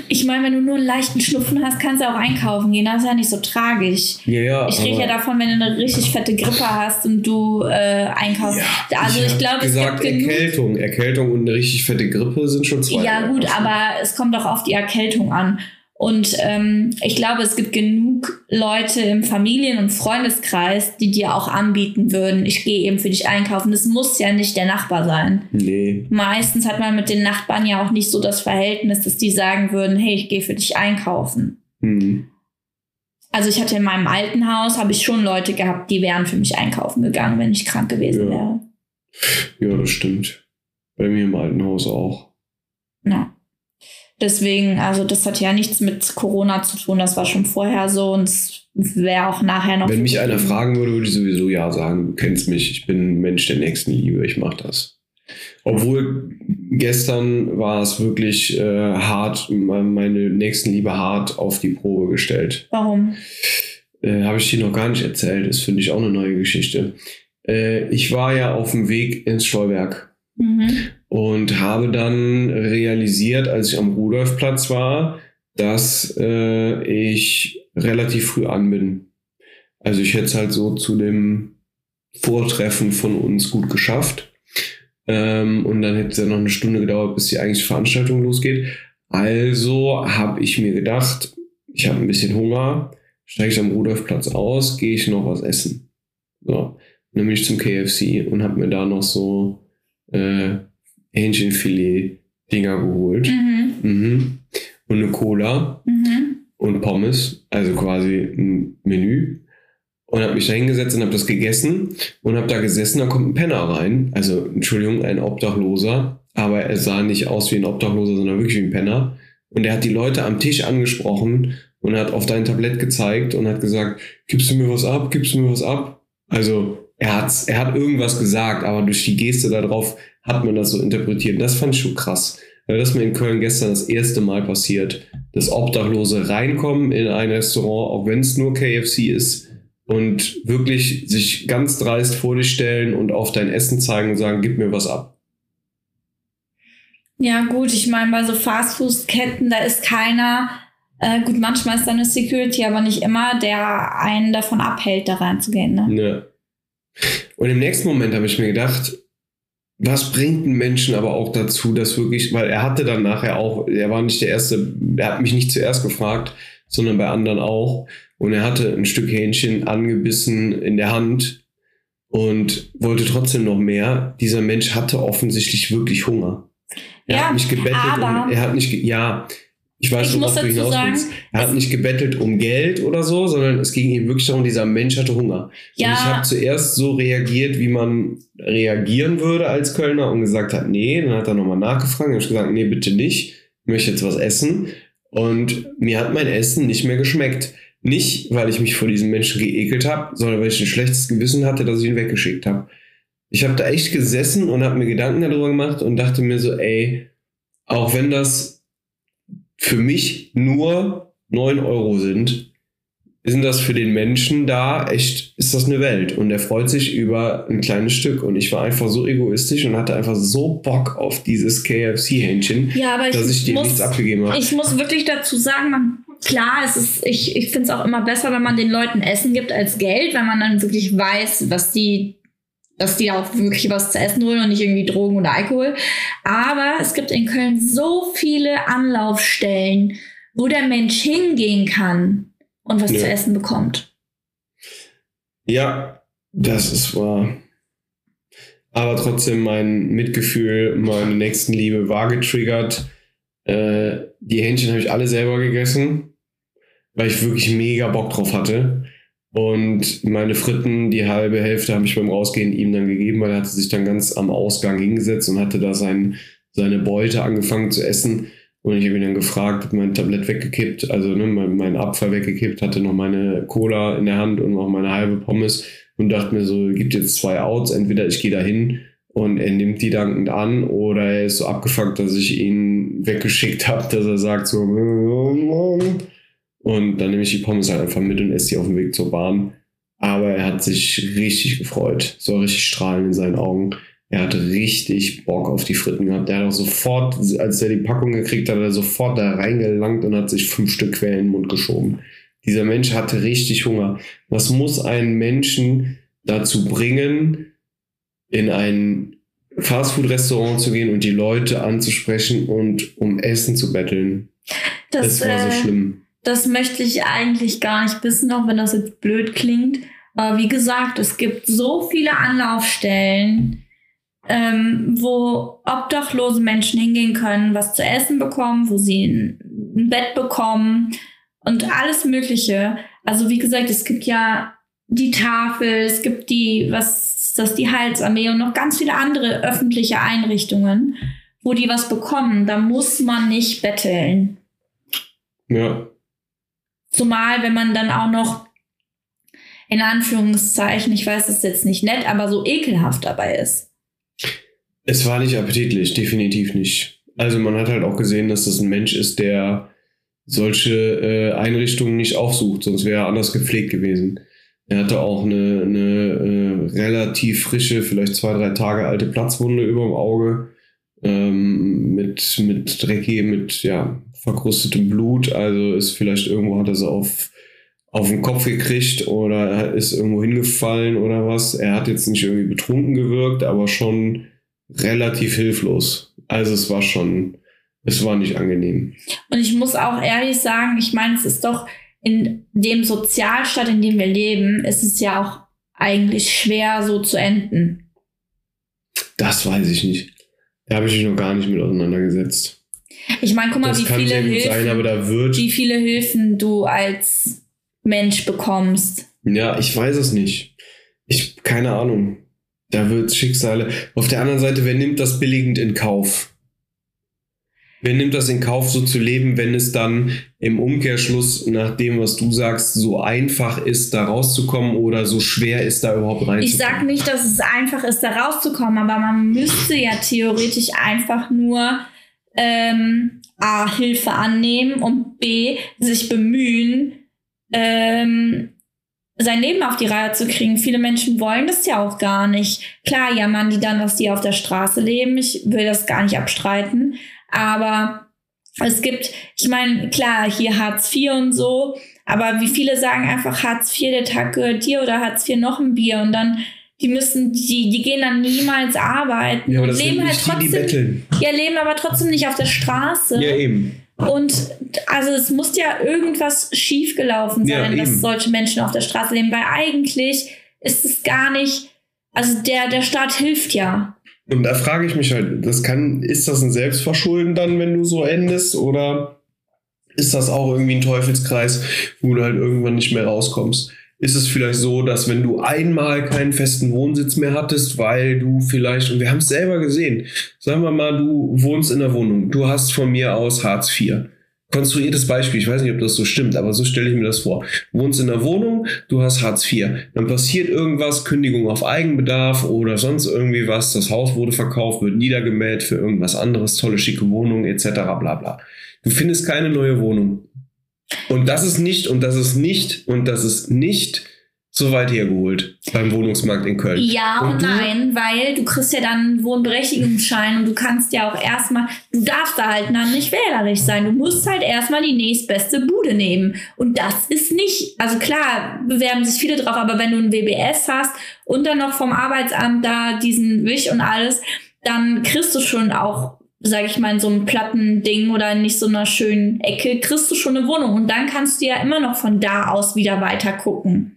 Ich meine, wenn du nur einen leichten Schnupfen hast, kannst du auch einkaufen gehen. Das ist ja nicht so tragisch. Ja, ja, ich rede ja davon, wenn du eine richtig fette Grippe hast und du äh, einkaufst. Ja, also ich, ich glaube, es gibt Erkältung. Erkältung und eine richtig fette Grippe sind schon zwei. Ja gut, aber es kommt doch auf die Erkältung an. Und ähm, ich glaube, es gibt genug Leute im Familien- und Freundeskreis, die dir auch anbieten würden, ich gehe eben für dich einkaufen. Das muss ja nicht der Nachbar sein. Nee. Meistens hat man mit den Nachbarn ja auch nicht so das Verhältnis, dass die sagen würden, hey, ich gehe für dich einkaufen. Mhm. Also ich hatte in meinem alten Haus, habe ich schon Leute gehabt, die wären für mich einkaufen gegangen, wenn ich krank gewesen ja. wäre. Ja, das stimmt. Bei mir im alten Haus auch. Ja. Deswegen, also das hat ja nichts mit Corona zu tun, das war schon vorher so und es wäre auch nachher noch. Wenn mich einer fragen würde, würde ich sowieso ja sagen, du kennst mich, ich bin ein Mensch der nächsten Liebe, ich mache das. Obwohl gestern war es wirklich äh, hart, meine nächsten Liebe hart auf die Probe gestellt. Warum? Äh, Habe ich dir noch gar nicht erzählt, das finde ich auch eine neue Geschichte. Äh, ich war ja auf dem Weg ins Stolberg. Mhm und habe dann realisiert, als ich am Rudolfplatz war, dass äh, ich relativ früh an bin. Also ich hätte es halt so zu dem Vortreffen von uns gut geschafft. Ähm, und dann hätte es ja noch eine Stunde gedauert, bis die eigentliche Veranstaltung losgeht. Also habe ich mir gedacht, ich habe ein bisschen Hunger, steige ich am Rudolfplatz aus, gehe ich noch was essen. So, nämlich zum KFC und habe mir da noch so äh, Hähnchenfilet-Dinger geholt. Mhm. Mhm. Und eine Cola mhm. und Pommes, also quasi ein Menü. Und habe mich da hingesetzt und habe das gegessen und habe da gesessen, da kommt ein Penner rein. Also, Entschuldigung, ein Obdachloser. Aber er sah nicht aus wie ein Obdachloser, sondern wirklich wie ein Penner. Und er hat die Leute am Tisch angesprochen und hat auf dein Tablett gezeigt und hat gesagt, gibst du mir was ab, gibst du mir was ab? Also er, hat's, er hat irgendwas gesagt, aber durch die Geste darauf hat man das so interpretiert. Das fand ich schon krass. Das ist mir in Köln gestern das erste Mal passiert, dass Obdachlose reinkommen in ein Restaurant, auch wenn es nur KFC ist, und wirklich sich ganz dreist vor dich stellen und auf dein Essen zeigen und sagen, gib mir was ab. Ja, gut, ich meine, bei so Fastfood-Ketten, da ist keiner, äh, gut, manchmal ist da eine Security, aber nicht immer, der einen davon abhält, da reinzugehen. Ne? Ja. Und im nächsten Moment habe ich mir gedacht, was bringt einen Menschen aber auch dazu, dass wirklich, weil er hatte dann nachher auch, er war nicht der Erste, er hat mich nicht zuerst gefragt, sondern bei anderen auch. Und er hatte ein Stück Hähnchen angebissen in der Hand und wollte trotzdem noch mehr. Dieser Mensch hatte offensichtlich wirklich Hunger. Er ja, hat mich gebettelt und er hat nicht, ja, ich weiß schon, was du hinaus willst. Er hat nicht gebettelt um Geld oder so, sondern es ging ihm wirklich darum, dieser Mensch hatte Hunger. Ja. Und ich habe zuerst so reagiert, wie man reagieren würde als Kölner und gesagt hat, nee, dann hat er nochmal nachgefragt und ich gesagt, nee, bitte nicht, ich möchte jetzt was essen. Und mir hat mein Essen nicht mehr geschmeckt. Nicht, weil ich mich vor diesem Menschen geekelt habe, sondern weil ich ein schlechtes Gewissen hatte, dass ich ihn weggeschickt habe. Ich habe da echt gesessen und habe mir Gedanken darüber gemacht und dachte mir so, ey, auch wenn das für mich nur 9 Euro sind, sind das für den Menschen da echt, ist das eine Welt. Und er freut sich über ein kleines Stück. Und ich war einfach so egoistisch und hatte einfach so Bock auf dieses KFC-Hähnchen, ja, dass ich, ich dir nichts abgegeben habe. Ich muss wirklich dazu sagen, man, klar, es ist, ich, ich finde es auch immer besser, wenn man den Leuten Essen gibt als Geld, weil man dann wirklich weiß, was die dass die auch wirklich was zu essen holen und nicht irgendwie Drogen oder Alkohol. Aber es gibt in Köln so viele Anlaufstellen, wo der Mensch hingehen kann und was ja. zu essen bekommt. Ja, das ist wahr. Aber trotzdem mein Mitgefühl, meine Nächstenliebe war getriggert. Äh, die Hähnchen habe ich alle selber gegessen, weil ich wirklich mega Bock drauf hatte. Und meine Fritten, die halbe Hälfte habe ich beim Rausgehen ihm dann gegeben, weil er hatte sich dann ganz am Ausgang hingesetzt und hatte da sein, seine Beute angefangen zu essen. Und ich habe ihn dann gefragt, mein Tablett weggekippt, also ne, mein, mein Abfall weggekippt, hatte noch meine Cola in der Hand und noch meine halbe Pommes und dachte mir so, gibt jetzt zwei Outs, entweder ich gehe da hin und er nimmt die dankend an oder er ist so abgefuckt, dass ich ihn weggeschickt habe, dass er sagt so, und dann nehme ich die Pommes halt einfach mit und esse die auf dem Weg zur Bahn. Aber er hat sich richtig gefreut. So richtig strahlen in seinen Augen. Er hatte richtig Bock auf die Fritten gehabt. Er hat auch sofort, als er die Packung gekriegt hat, hat er sofort da reingelangt und hat sich fünf Stück quer in den Mund geschoben. Dieser Mensch hatte richtig Hunger. Was muss einen Menschen dazu bringen, in ein Fastfood-Restaurant zu gehen und die Leute anzusprechen und um Essen zu betteln? Das, das war äh, so schlimm. Das möchte ich eigentlich gar nicht wissen, auch wenn das jetzt blöd klingt. Aber wie gesagt, es gibt so viele Anlaufstellen, ähm, wo obdachlose Menschen hingehen können, was zu essen bekommen, wo sie ein, ein Bett bekommen und alles Mögliche. Also wie gesagt, es gibt ja die Tafel, es gibt die, was ist das, die Heilsarmee und noch ganz viele andere öffentliche Einrichtungen, wo die was bekommen. Da muss man nicht betteln. Ja. Zumal, wenn man dann auch noch in Anführungszeichen, ich weiß, es jetzt nicht nett, aber so ekelhaft dabei ist. Es war nicht appetitlich, definitiv nicht. Also man hat halt auch gesehen, dass das ein Mensch ist, der solche äh, Einrichtungen nicht aufsucht, sonst wäre er anders gepflegt gewesen. Er hatte auch eine, eine äh, relativ frische, vielleicht zwei, drei Tage alte Platzwunde über dem Auge ähm, mit, mit Drecki, mit ja, verkrustetem Blut. Also ist vielleicht irgendwo hat er sie auf, auf den Kopf gekriegt oder ist irgendwo hingefallen oder was. Er hat jetzt nicht irgendwie betrunken gewirkt, aber schon relativ hilflos. Also es war schon, es war nicht angenehm. Und ich muss auch ehrlich sagen, ich meine, es ist doch in dem Sozialstaat, in dem wir leben, ist es ja auch eigentlich schwer so zu enden. Das weiß ich nicht. Da habe ich mich noch gar nicht mit auseinandergesetzt. Ich meine, guck mal, das wie viele, Hilfen, sein, wie viele Hilfen du als Mensch bekommst. Ja, ich weiß es nicht. Ich, keine Ahnung. Da wird Schicksale. Auf der anderen Seite, wer nimmt das billigend in Kauf? Wer nimmt das in Kauf, so zu leben, wenn es dann im Umkehrschluss nach dem, was du sagst, so einfach ist, da rauszukommen oder so schwer ist, da überhaupt reinzukommen? Ich sag nicht, dass es einfach ist, da rauszukommen, aber man müsste ja theoretisch einfach nur ähm, A, Hilfe annehmen und B, sich bemühen, ähm, sein Leben auf die Reihe zu kriegen. Viele Menschen wollen das ja auch gar nicht. Klar jammern die dann, dass die auf der Straße leben. Ich will das gar nicht abstreiten. Aber es gibt, ich meine, klar, hier Hartz IV und so, aber wie viele sagen einfach Hartz IV, der Tag gehört dir oder Hartz IV noch ein Bier und dann die müssen, die, die gehen dann niemals arbeiten Ja, aber und das leben halt die, die trotzdem, betteln. ja, leben aber trotzdem nicht auf der Straße. Ja, eben. Und also es muss ja irgendwas schiefgelaufen Ja, sein, dass eben. solche Menschen auf der Straße leben, weil eigentlich ist es gar nicht, also der, der Staat hilft ja. Und da frage ich mich halt, das kann, ist das ein Selbstverschulden dann, wenn du so endest? Oder ist das auch irgendwie ein Teufelskreis, wo du halt irgendwann nicht mehr rauskommst? Ist es vielleicht so, dass wenn du einmal keinen festen Wohnsitz mehr hattest, weil du vielleicht, und wir haben es selber gesehen, sagen wir mal, du wohnst in der Wohnung, du hast von mir aus Hartz IV. Konstruiertes Beispiel, ich weiß nicht, ob das so stimmt, aber so stelle ich mir das vor. Du wohnst in der Wohnung, du hast Hartz IV. Dann passiert irgendwas, Kündigung auf Eigenbedarf oder sonst irgendwie was. Das Haus wurde verkauft, wird niedergemäht für irgendwas anderes, tolle, schicke Wohnung etc. bla bla. Du findest keine neue Wohnung. Und das ist nicht, und das ist nicht, und das ist nicht so weit hergeholt beim Wohnungsmarkt in Köln. Ja und, du- nein, weil du kriegst ja dann einen Wohnberechtigungsschein und du kannst ja auch erstmal, du darfst da halt dann nicht wählerisch sein. Du musst halt erstmal die nächstbeste Bude nehmen. Und das ist nicht, also klar, bewerben sich viele drauf, aber wenn du ein WBS hast und dann noch vom Arbeitsamt da diesen Wisch und alles, dann kriegst du schon auch, sag ich mal, in so einem platten Ding oder in nicht so einer schönen Ecke, kriegst du schon eine Wohnung. Und dann kannst du ja immer noch von da aus wieder weiter gucken.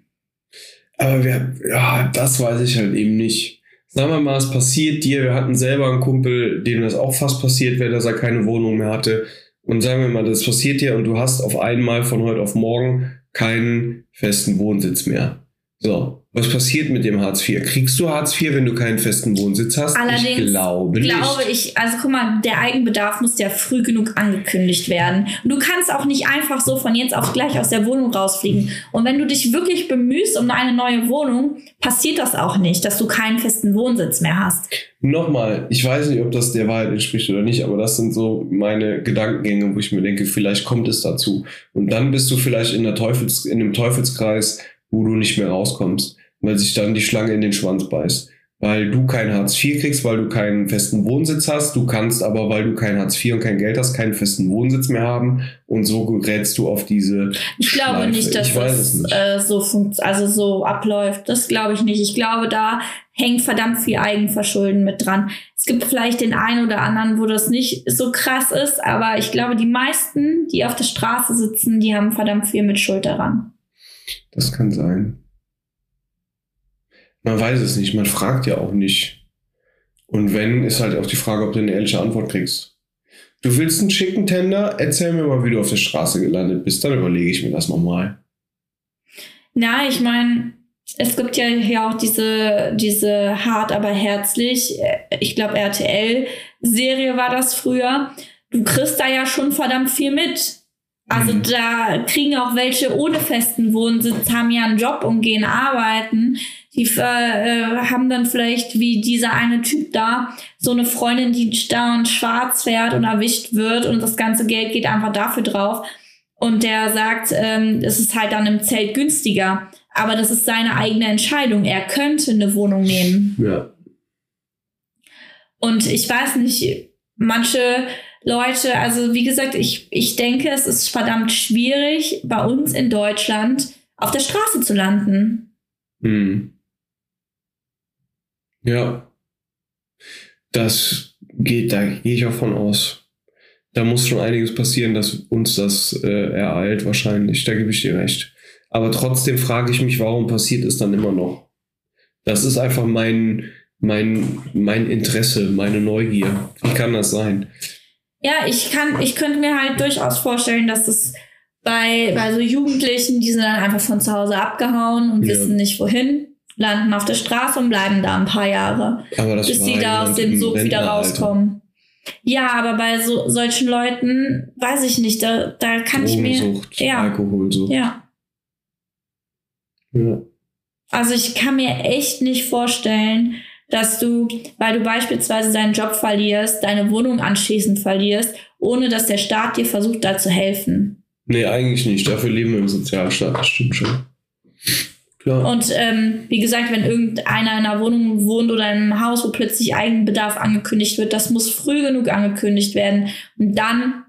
Aber wir, ja, das weiß ich halt eben nicht. Sagen wir mal, es passiert dir, wir hatten selber einen Kumpel, dem das auch fast passiert wäre, dass er keine Wohnung mehr hatte. Und sagen wir mal, das passiert dir und du hast auf einmal von heute auf morgen keinen festen Wohnsitz mehr. So, was passiert mit dem Hartz IV? Kriegst du Hartz IV, wenn du keinen festen Wohnsitz hast? Allerdings ich glaube glaube ich, also guck mal, der Eigenbedarf muss ja früh genug angekündigt werden. Und du kannst auch nicht einfach so von jetzt auf gleich aus der Wohnung rausfliegen. Und wenn du dich wirklich bemühst um eine neue Wohnung, passiert das auch nicht, dass du keinen festen Wohnsitz mehr hast. Nochmal, ich weiß nicht, ob das der Wahrheit entspricht oder nicht, aber das sind so meine Gedankengänge, wo ich mir denke, vielleicht kommt es dazu. Und dann bist du vielleicht in, der Teufels, in einem Teufelskreis, wo du nicht mehr rauskommst, weil sich dann die Schlange in den Schwanz beißt. Weil du kein Hartz IV kriegst, weil du keinen festen Wohnsitz hast. Du kannst aber, weil du kein Hartz IV und kein Geld hast, keinen festen Wohnsitz mehr haben. Und so gerätst du auf diese. Ich glaube Schleife. nicht, dass das es nicht. Äh, so funkt, also so abläuft. Das glaube ich nicht. Ich glaube, da hängt verdammt viel Eigenverschulden mit dran. Es gibt vielleicht den einen oder anderen, wo das nicht so krass ist, aber ich glaube, die meisten, die auf der Straße sitzen, die haben verdammt viel mit Schuld daran. Das kann sein. Man weiß es nicht, man fragt ja auch nicht. Und wenn, ist halt auch die Frage, ob du eine ehrliche Antwort kriegst. Du willst einen Chicken Tender? Erzähl mir mal, wie du auf der Straße gelandet bist, dann überlege ich mir das nochmal. Na, ich meine, es gibt ja hier auch diese, diese hart, aber herzlich, äh, ich glaube RTL-Serie war das früher. Du kriegst da ja schon verdammt viel mit. Also Mhm. da kriegen auch welche ohne festen Wohnsitz, haben ja einen Job und gehen arbeiten. Die äh, haben dann vielleicht wie dieser eine Typ da so eine Freundin, die da und schwarz fährt und erwischt wird und das ganze Geld geht einfach dafür drauf. Und der sagt, ähm, es ist halt dann im Zelt günstiger. Aber das ist seine eigene Entscheidung. Er könnte eine Wohnung nehmen. Ja. Und ich weiß nicht, manche Leute, also wie gesagt, ich, ich denke, es ist verdammt schwierig, bei uns in Deutschland auf der Straße zu landen. Hm. Ja. Das geht, da gehe ich auch von aus. Da muss schon einiges passieren, dass uns das äh, ereilt, wahrscheinlich. Da gebe ich dir recht. Aber trotzdem frage ich mich, warum passiert es dann immer noch? Das ist einfach mein, mein, mein Interesse, meine Neugier. Wie kann das sein? Ja, ich kann, ich könnte mir halt durchaus vorstellen, dass das bei, bei so Jugendlichen, die sind dann einfach von zu Hause abgehauen und Ja. wissen nicht wohin, landen auf der Straße und bleiben da ein paar Jahre, bis sie da aus dem Sumpf wieder rauskommen. Ja, aber bei so, solchen Leuten, weiß ich nicht, da, da kann ich mir. Ja. Alkoholsucht. Ja. Ja. Also ich kann mir echt nicht vorstellen, dass du, weil du beispielsweise deinen Job verlierst, deine Wohnung anschließend verlierst, ohne dass der Staat dir versucht, da zu helfen. Nee, eigentlich nicht. Dafür leben wir im Sozialstaat, das stimmt schon. Klar. Und ähm, wie gesagt, wenn irgendeiner in einer Wohnung wohnt oder in einem Haus, wo plötzlich Eigenbedarf angekündigt wird, das muss früh genug angekündigt werden. Und dann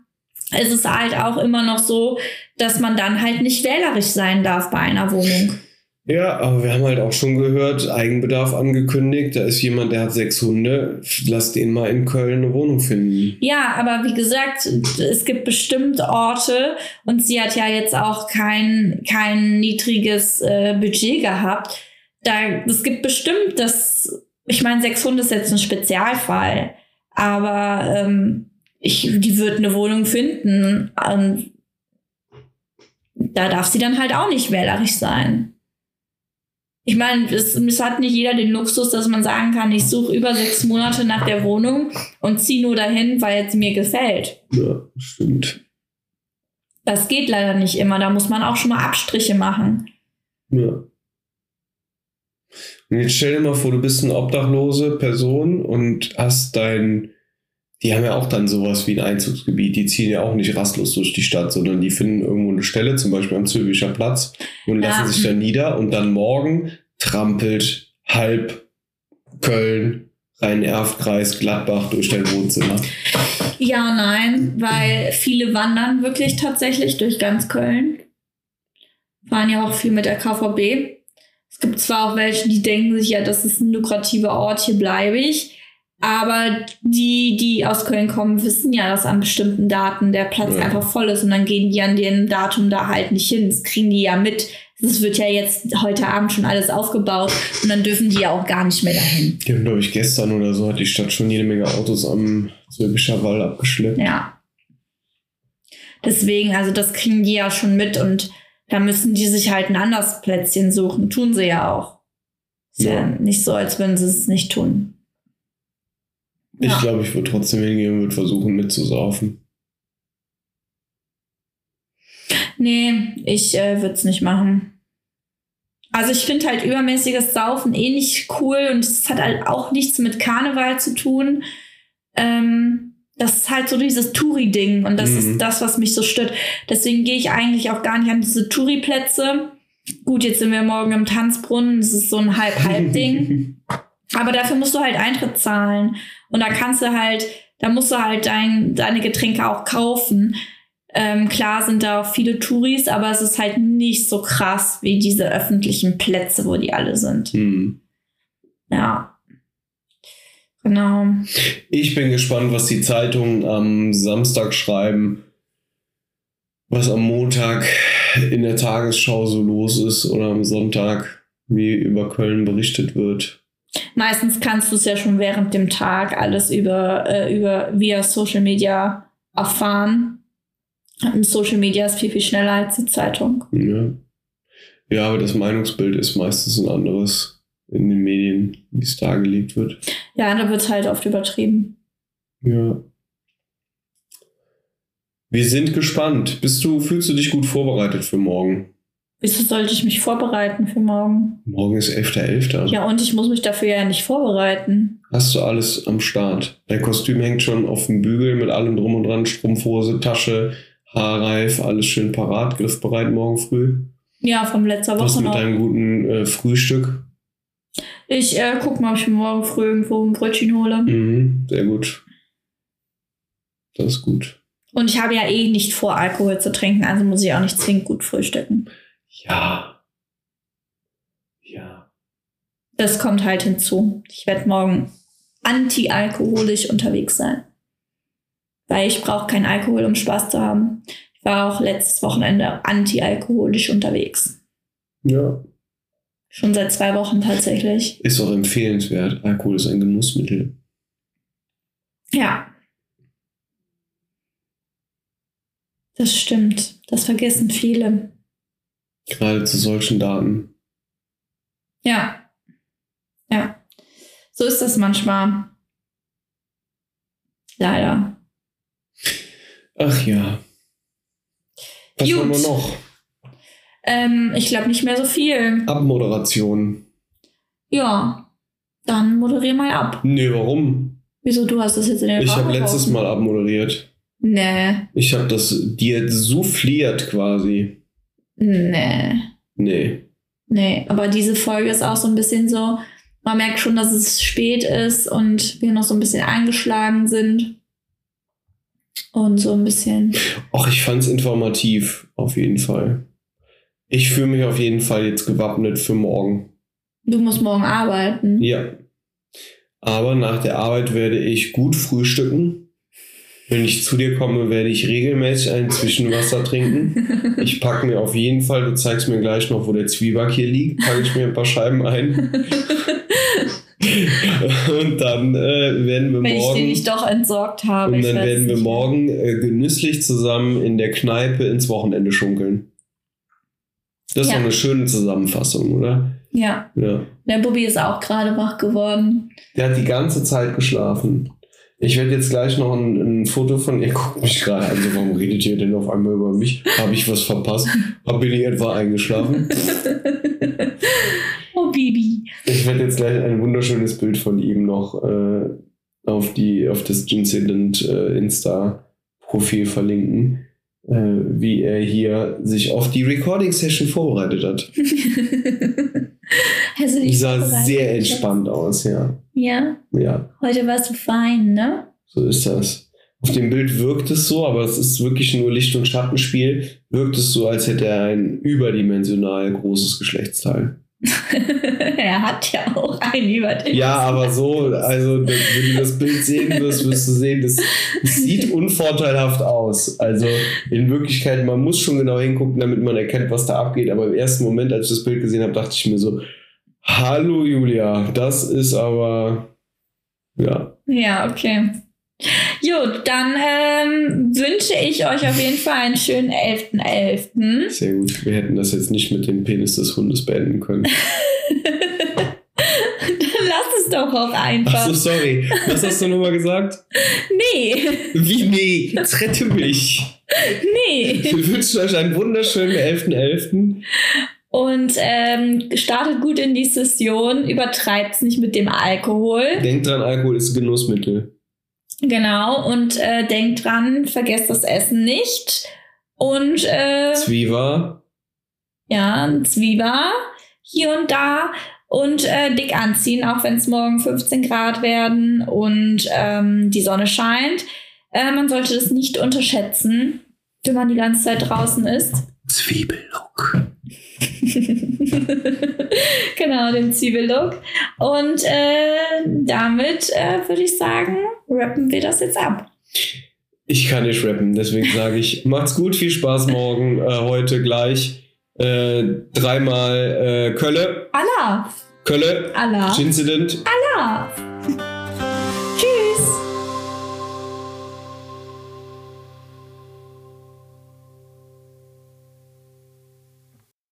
ist es halt auch immer noch so, dass man dann halt nicht wählerisch sein darf bei einer Wohnung. Ja, aber wir haben halt auch schon gehört, Eigenbedarf angekündigt. Da ist jemand, der hat sechs Hunde. Lass den mal in Köln eine Wohnung finden. Ja, aber wie gesagt, es gibt bestimmt Orte und sie hat ja jetzt auch kein, kein niedriges äh, Budget gehabt. Da, es gibt bestimmt das, ich meine, sechs Hunde ist jetzt ein Spezialfall, aber ähm, ich, die wird eine Wohnung finden. Und da darf sie dann halt auch nicht wählerisch sein. Ich meine, es, es, hat nicht jeder den Luxus, dass man sagen kann, ich suche über sechs Monate nach der Wohnung und ziehe nur dahin, weil es mir gefällt. Ja, stimmt. Das geht leider nicht immer. Da muss man auch schon mal Abstriche machen. Ja. Und jetzt stell dir mal vor, du bist eine obdachlose Person und hast dein. Die haben ja auch dann sowas wie ein Einzugsgebiet. Die ziehen ja auch nicht rastlos durch die Stadt, sondern die finden irgendwo eine Stelle, zum Beispiel am Zülpicher Platz, und lassen Ja. sich da nieder und dann morgen trampelt halb Köln, Rhein-Erft-Kreis, Gladbach durch dein Wohnzimmer. Ja, nein, weil viele wandern wirklich tatsächlich durch ganz Köln. Fahren ja auch viel mit der KVB. Es gibt zwar auch welche, die denken sich, ja, das ist ein lukrativer Ort, hier bleibe ich. Aber die, die aus Köln kommen, wissen ja, dass an bestimmten Daten der Platz Ja. einfach voll ist und dann gehen die an dem Datum da halt nicht hin. Das kriegen die ja mit. Das wird ja jetzt heute Abend schon alles aufgebaut und dann dürfen die ja auch gar nicht mehr dahin. Haben, glaube ich, gestern oder so hat die Stadt schon jede Menge Autos am Zülpicher Wall abgeschleppt. Ja. Deswegen, also das kriegen die ja schon mit und da müssen die sich halt ein anderes Plätzchen suchen. Tun sie ja auch. Ist ja, Ja. nicht so, als würden sie es nicht tun. Ich Ja. glaube, ich würde trotzdem hingehen und würde versuchen mitzusaufen. Nee, ich äh, würde es nicht machen. Also ich finde halt übermäßiges Saufen eh nicht cool und es hat halt auch nichts mit Karneval zu tun. Ähm, das ist halt so dieses Touri-Ding und das Mhm. ist das, was mich so stört. Deswegen gehe ich eigentlich auch gar nicht an diese Touri-Plätze. Gut, jetzt sind wir morgen im Tanzbrunnen, das ist so ein Halb-Halb-Ding. Aber dafür musst du halt Eintritt zahlen. Und da kannst du halt, da musst du halt dein, deine Getränke auch kaufen. Ähm, klar sind da auch viele Touris, aber es ist halt nicht so krass wie diese öffentlichen Plätze, wo die alle sind. Hm. Ja. Genau. Ich bin gespannt, was die Zeitungen am Samstag schreiben, was am Montag in der Tagesschau so los ist oder am Sonntag, wie über Köln berichtet wird. Meistens kannst du es ja schon während dem Tag alles über, äh, über via Social Media erfahren. Social Media ist viel, viel schneller als die Zeitung. Ja. ja, aber das Meinungsbild ist meistens ein anderes in den Medien, wie es dargelegt wird. Ja, da wird es halt oft übertrieben. Ja. Wir sind gespannt. Bist du, fühlst du dich gut vorbereitet für morgen? Wieso sollte ich mich vorbereiten für morgen? Morgen ist 11.11. Ja, und ich muss mich dafür ja nicht vorbereiten. Hast du alles am Start? Dein Kostüm hängt schon auf dem Bügel mit allem drum und dran, Strumpfhose, Tasche, Haarreif, alles schön parat, griffbereit morgen früh. Ja, von letzter Was Woche mit noch. deinem guten äh, Frühstück? Ich äh, guck mal, ob ich mir morgen früh irgendwo ein Brötchen hole. Mhm, sehr gut. Das ist gut. Und ich habe ja eh nicht vor, Alkohol zu trinken, also muss ich auch nicht zwingend gut frühstücken. Ja. Ja. Das kommt halt hinzu. Ich werde morgen anti-alkoholisch unterwegs sein. Weil ich brauche keinen Alkohol, um Spaß zu haben. Ich war auch letztes Wochenende anti-alkoholisch unterwegs. Ja. Schon seit zwei Wochen tatsächlich. Ist auch empfehlenswert. Alkohol ist ein Genussmittel. Ja. Das stimmt. Das vergessen viele. Gerade zu solchen Daten. Ja. Ja. So ist das manchmal. Leider. Ach ja. Was Gut. haben wir noch? Ähm, ich glaube nicht mehr so viel. Abmoderation. Ja. Dann moderier mal ab. Nee, warum? Wieso, du hast das jetzt in der Ich habe letztes? Mal abmoderiert. Nee. Ich habe das dir souffliert quasi. Nee. Nee. Nee. Aber diese Folge ist auch so ein bisschen so, man merkt schon, dass es spät ist und wir noch so ein bisschen angeschlagen sind. Und so ein bisschen. Ach, ich fand's informativ, auf jeden Fall. Ich fühle mich auf jeden Fall jetzt gewappnet für morgen. Du musst morgen arbeiten. Ja. Aber nach der Arbeit werde ich gut frühstücken. Wenn ich zu dir komme, werde ich regelmäßig ein Zwischenwasser trinken. Ich packe mir auf jeden Fall, du zeigst mir gleich noch, wo der Zwieback hier liegt, packe ich mir ein paar Scheiben ein. Und dann äh, werden wir Wenn ich morgen. den nicht doch entsorgt habe. Und ich dann werden wir morgen äh, genüsslich zusammen in der Kneipe ins Wochenende schunkeln. Das ist Ja. doch eine schöne Zusammenfassung, oder? Ja, Ja. der Bubby ist auch gerade wach geworden. Der hat die ganze Zeit geschlafen. Ich werde jetzt gleich noch ein, ein Foto von ihr. Guckt mich gerade an, so, warum redet ihr denn auf einmal über mich? Habe ich was verpasst? Habe ich etwa eingeschlafen? oh, Baby. Ich werde jetzt gleich ein wunderschönes Bild von ihm noch äh, auf, die, auf das Gincident äh, Insta-Profil verlinken, äh, wie er hier sich auf die Recording-Session vorbereitet hat. Die dich sah sehr entspannt aus, ja. Ja, Ja, heute warst du fein, ne? so ist das. Auf dem Bild wirkt es so, aber es ist wirklich nur Licht- und Schattenspiel. Wirkt es so, als hätte er ein überdimensional großes Geschlechtsteil. er hat ja auch ein Überding. Ja, aber so, also wenn du das Bild sehen wirst, wirst du sehen, das, das sieht unvorteilhaft aus. Also in Wirklichkeit, man muss schon genau hingucken, damit man erkennt, was da abgeht. Aber im ersten Moment, als ich das Bild gesehen habe, dachte ich mir so, hallo Julia, das ist aber, ja. Ja, okay. Gut, dann ähm, wünsche ich euch auf jeden Fall einen schönen 11.11. Sehr gut. Wir hätten das jetzt nicht mit dem Penis des Hundes beenden können. dann lass es doch auch einfach. Ach so, sorry. Was hast du nochmal gesagt? Nee, Wie nee? Jetzt rette mich. nee. Wir wünschen euch einen wunderschönen 11.11. Und ähm, startet gut in die Session, übertreibt es nicht mit dem Alkohol. Denkt dran, Alkohol ist Genussmittel. Genau, und äh, denkt dran, vergesst das Essen nicht. Und äh, Zwieber. ja, Zwieber hier und da. Und äh, dick anziehen, auch wenn es morgen 15 Grad werden und ähm, die Sonne scheint. Äh, man sollte das nicht unterschätzen, wenn man die ganze Zeit draußen ist. Zwiebellook. genau, den Zwiebellook. Und äh, damit äh, würde ich sagen, rappen wir das jetzt ab. Ich kann nicht rappen, deswegen sage ich, macht's gut, viel Spaß morgen, äh, heute gleich. Äh, dreimal äh, Kölle, Allah! Kölle, Allah! Incident. Allah!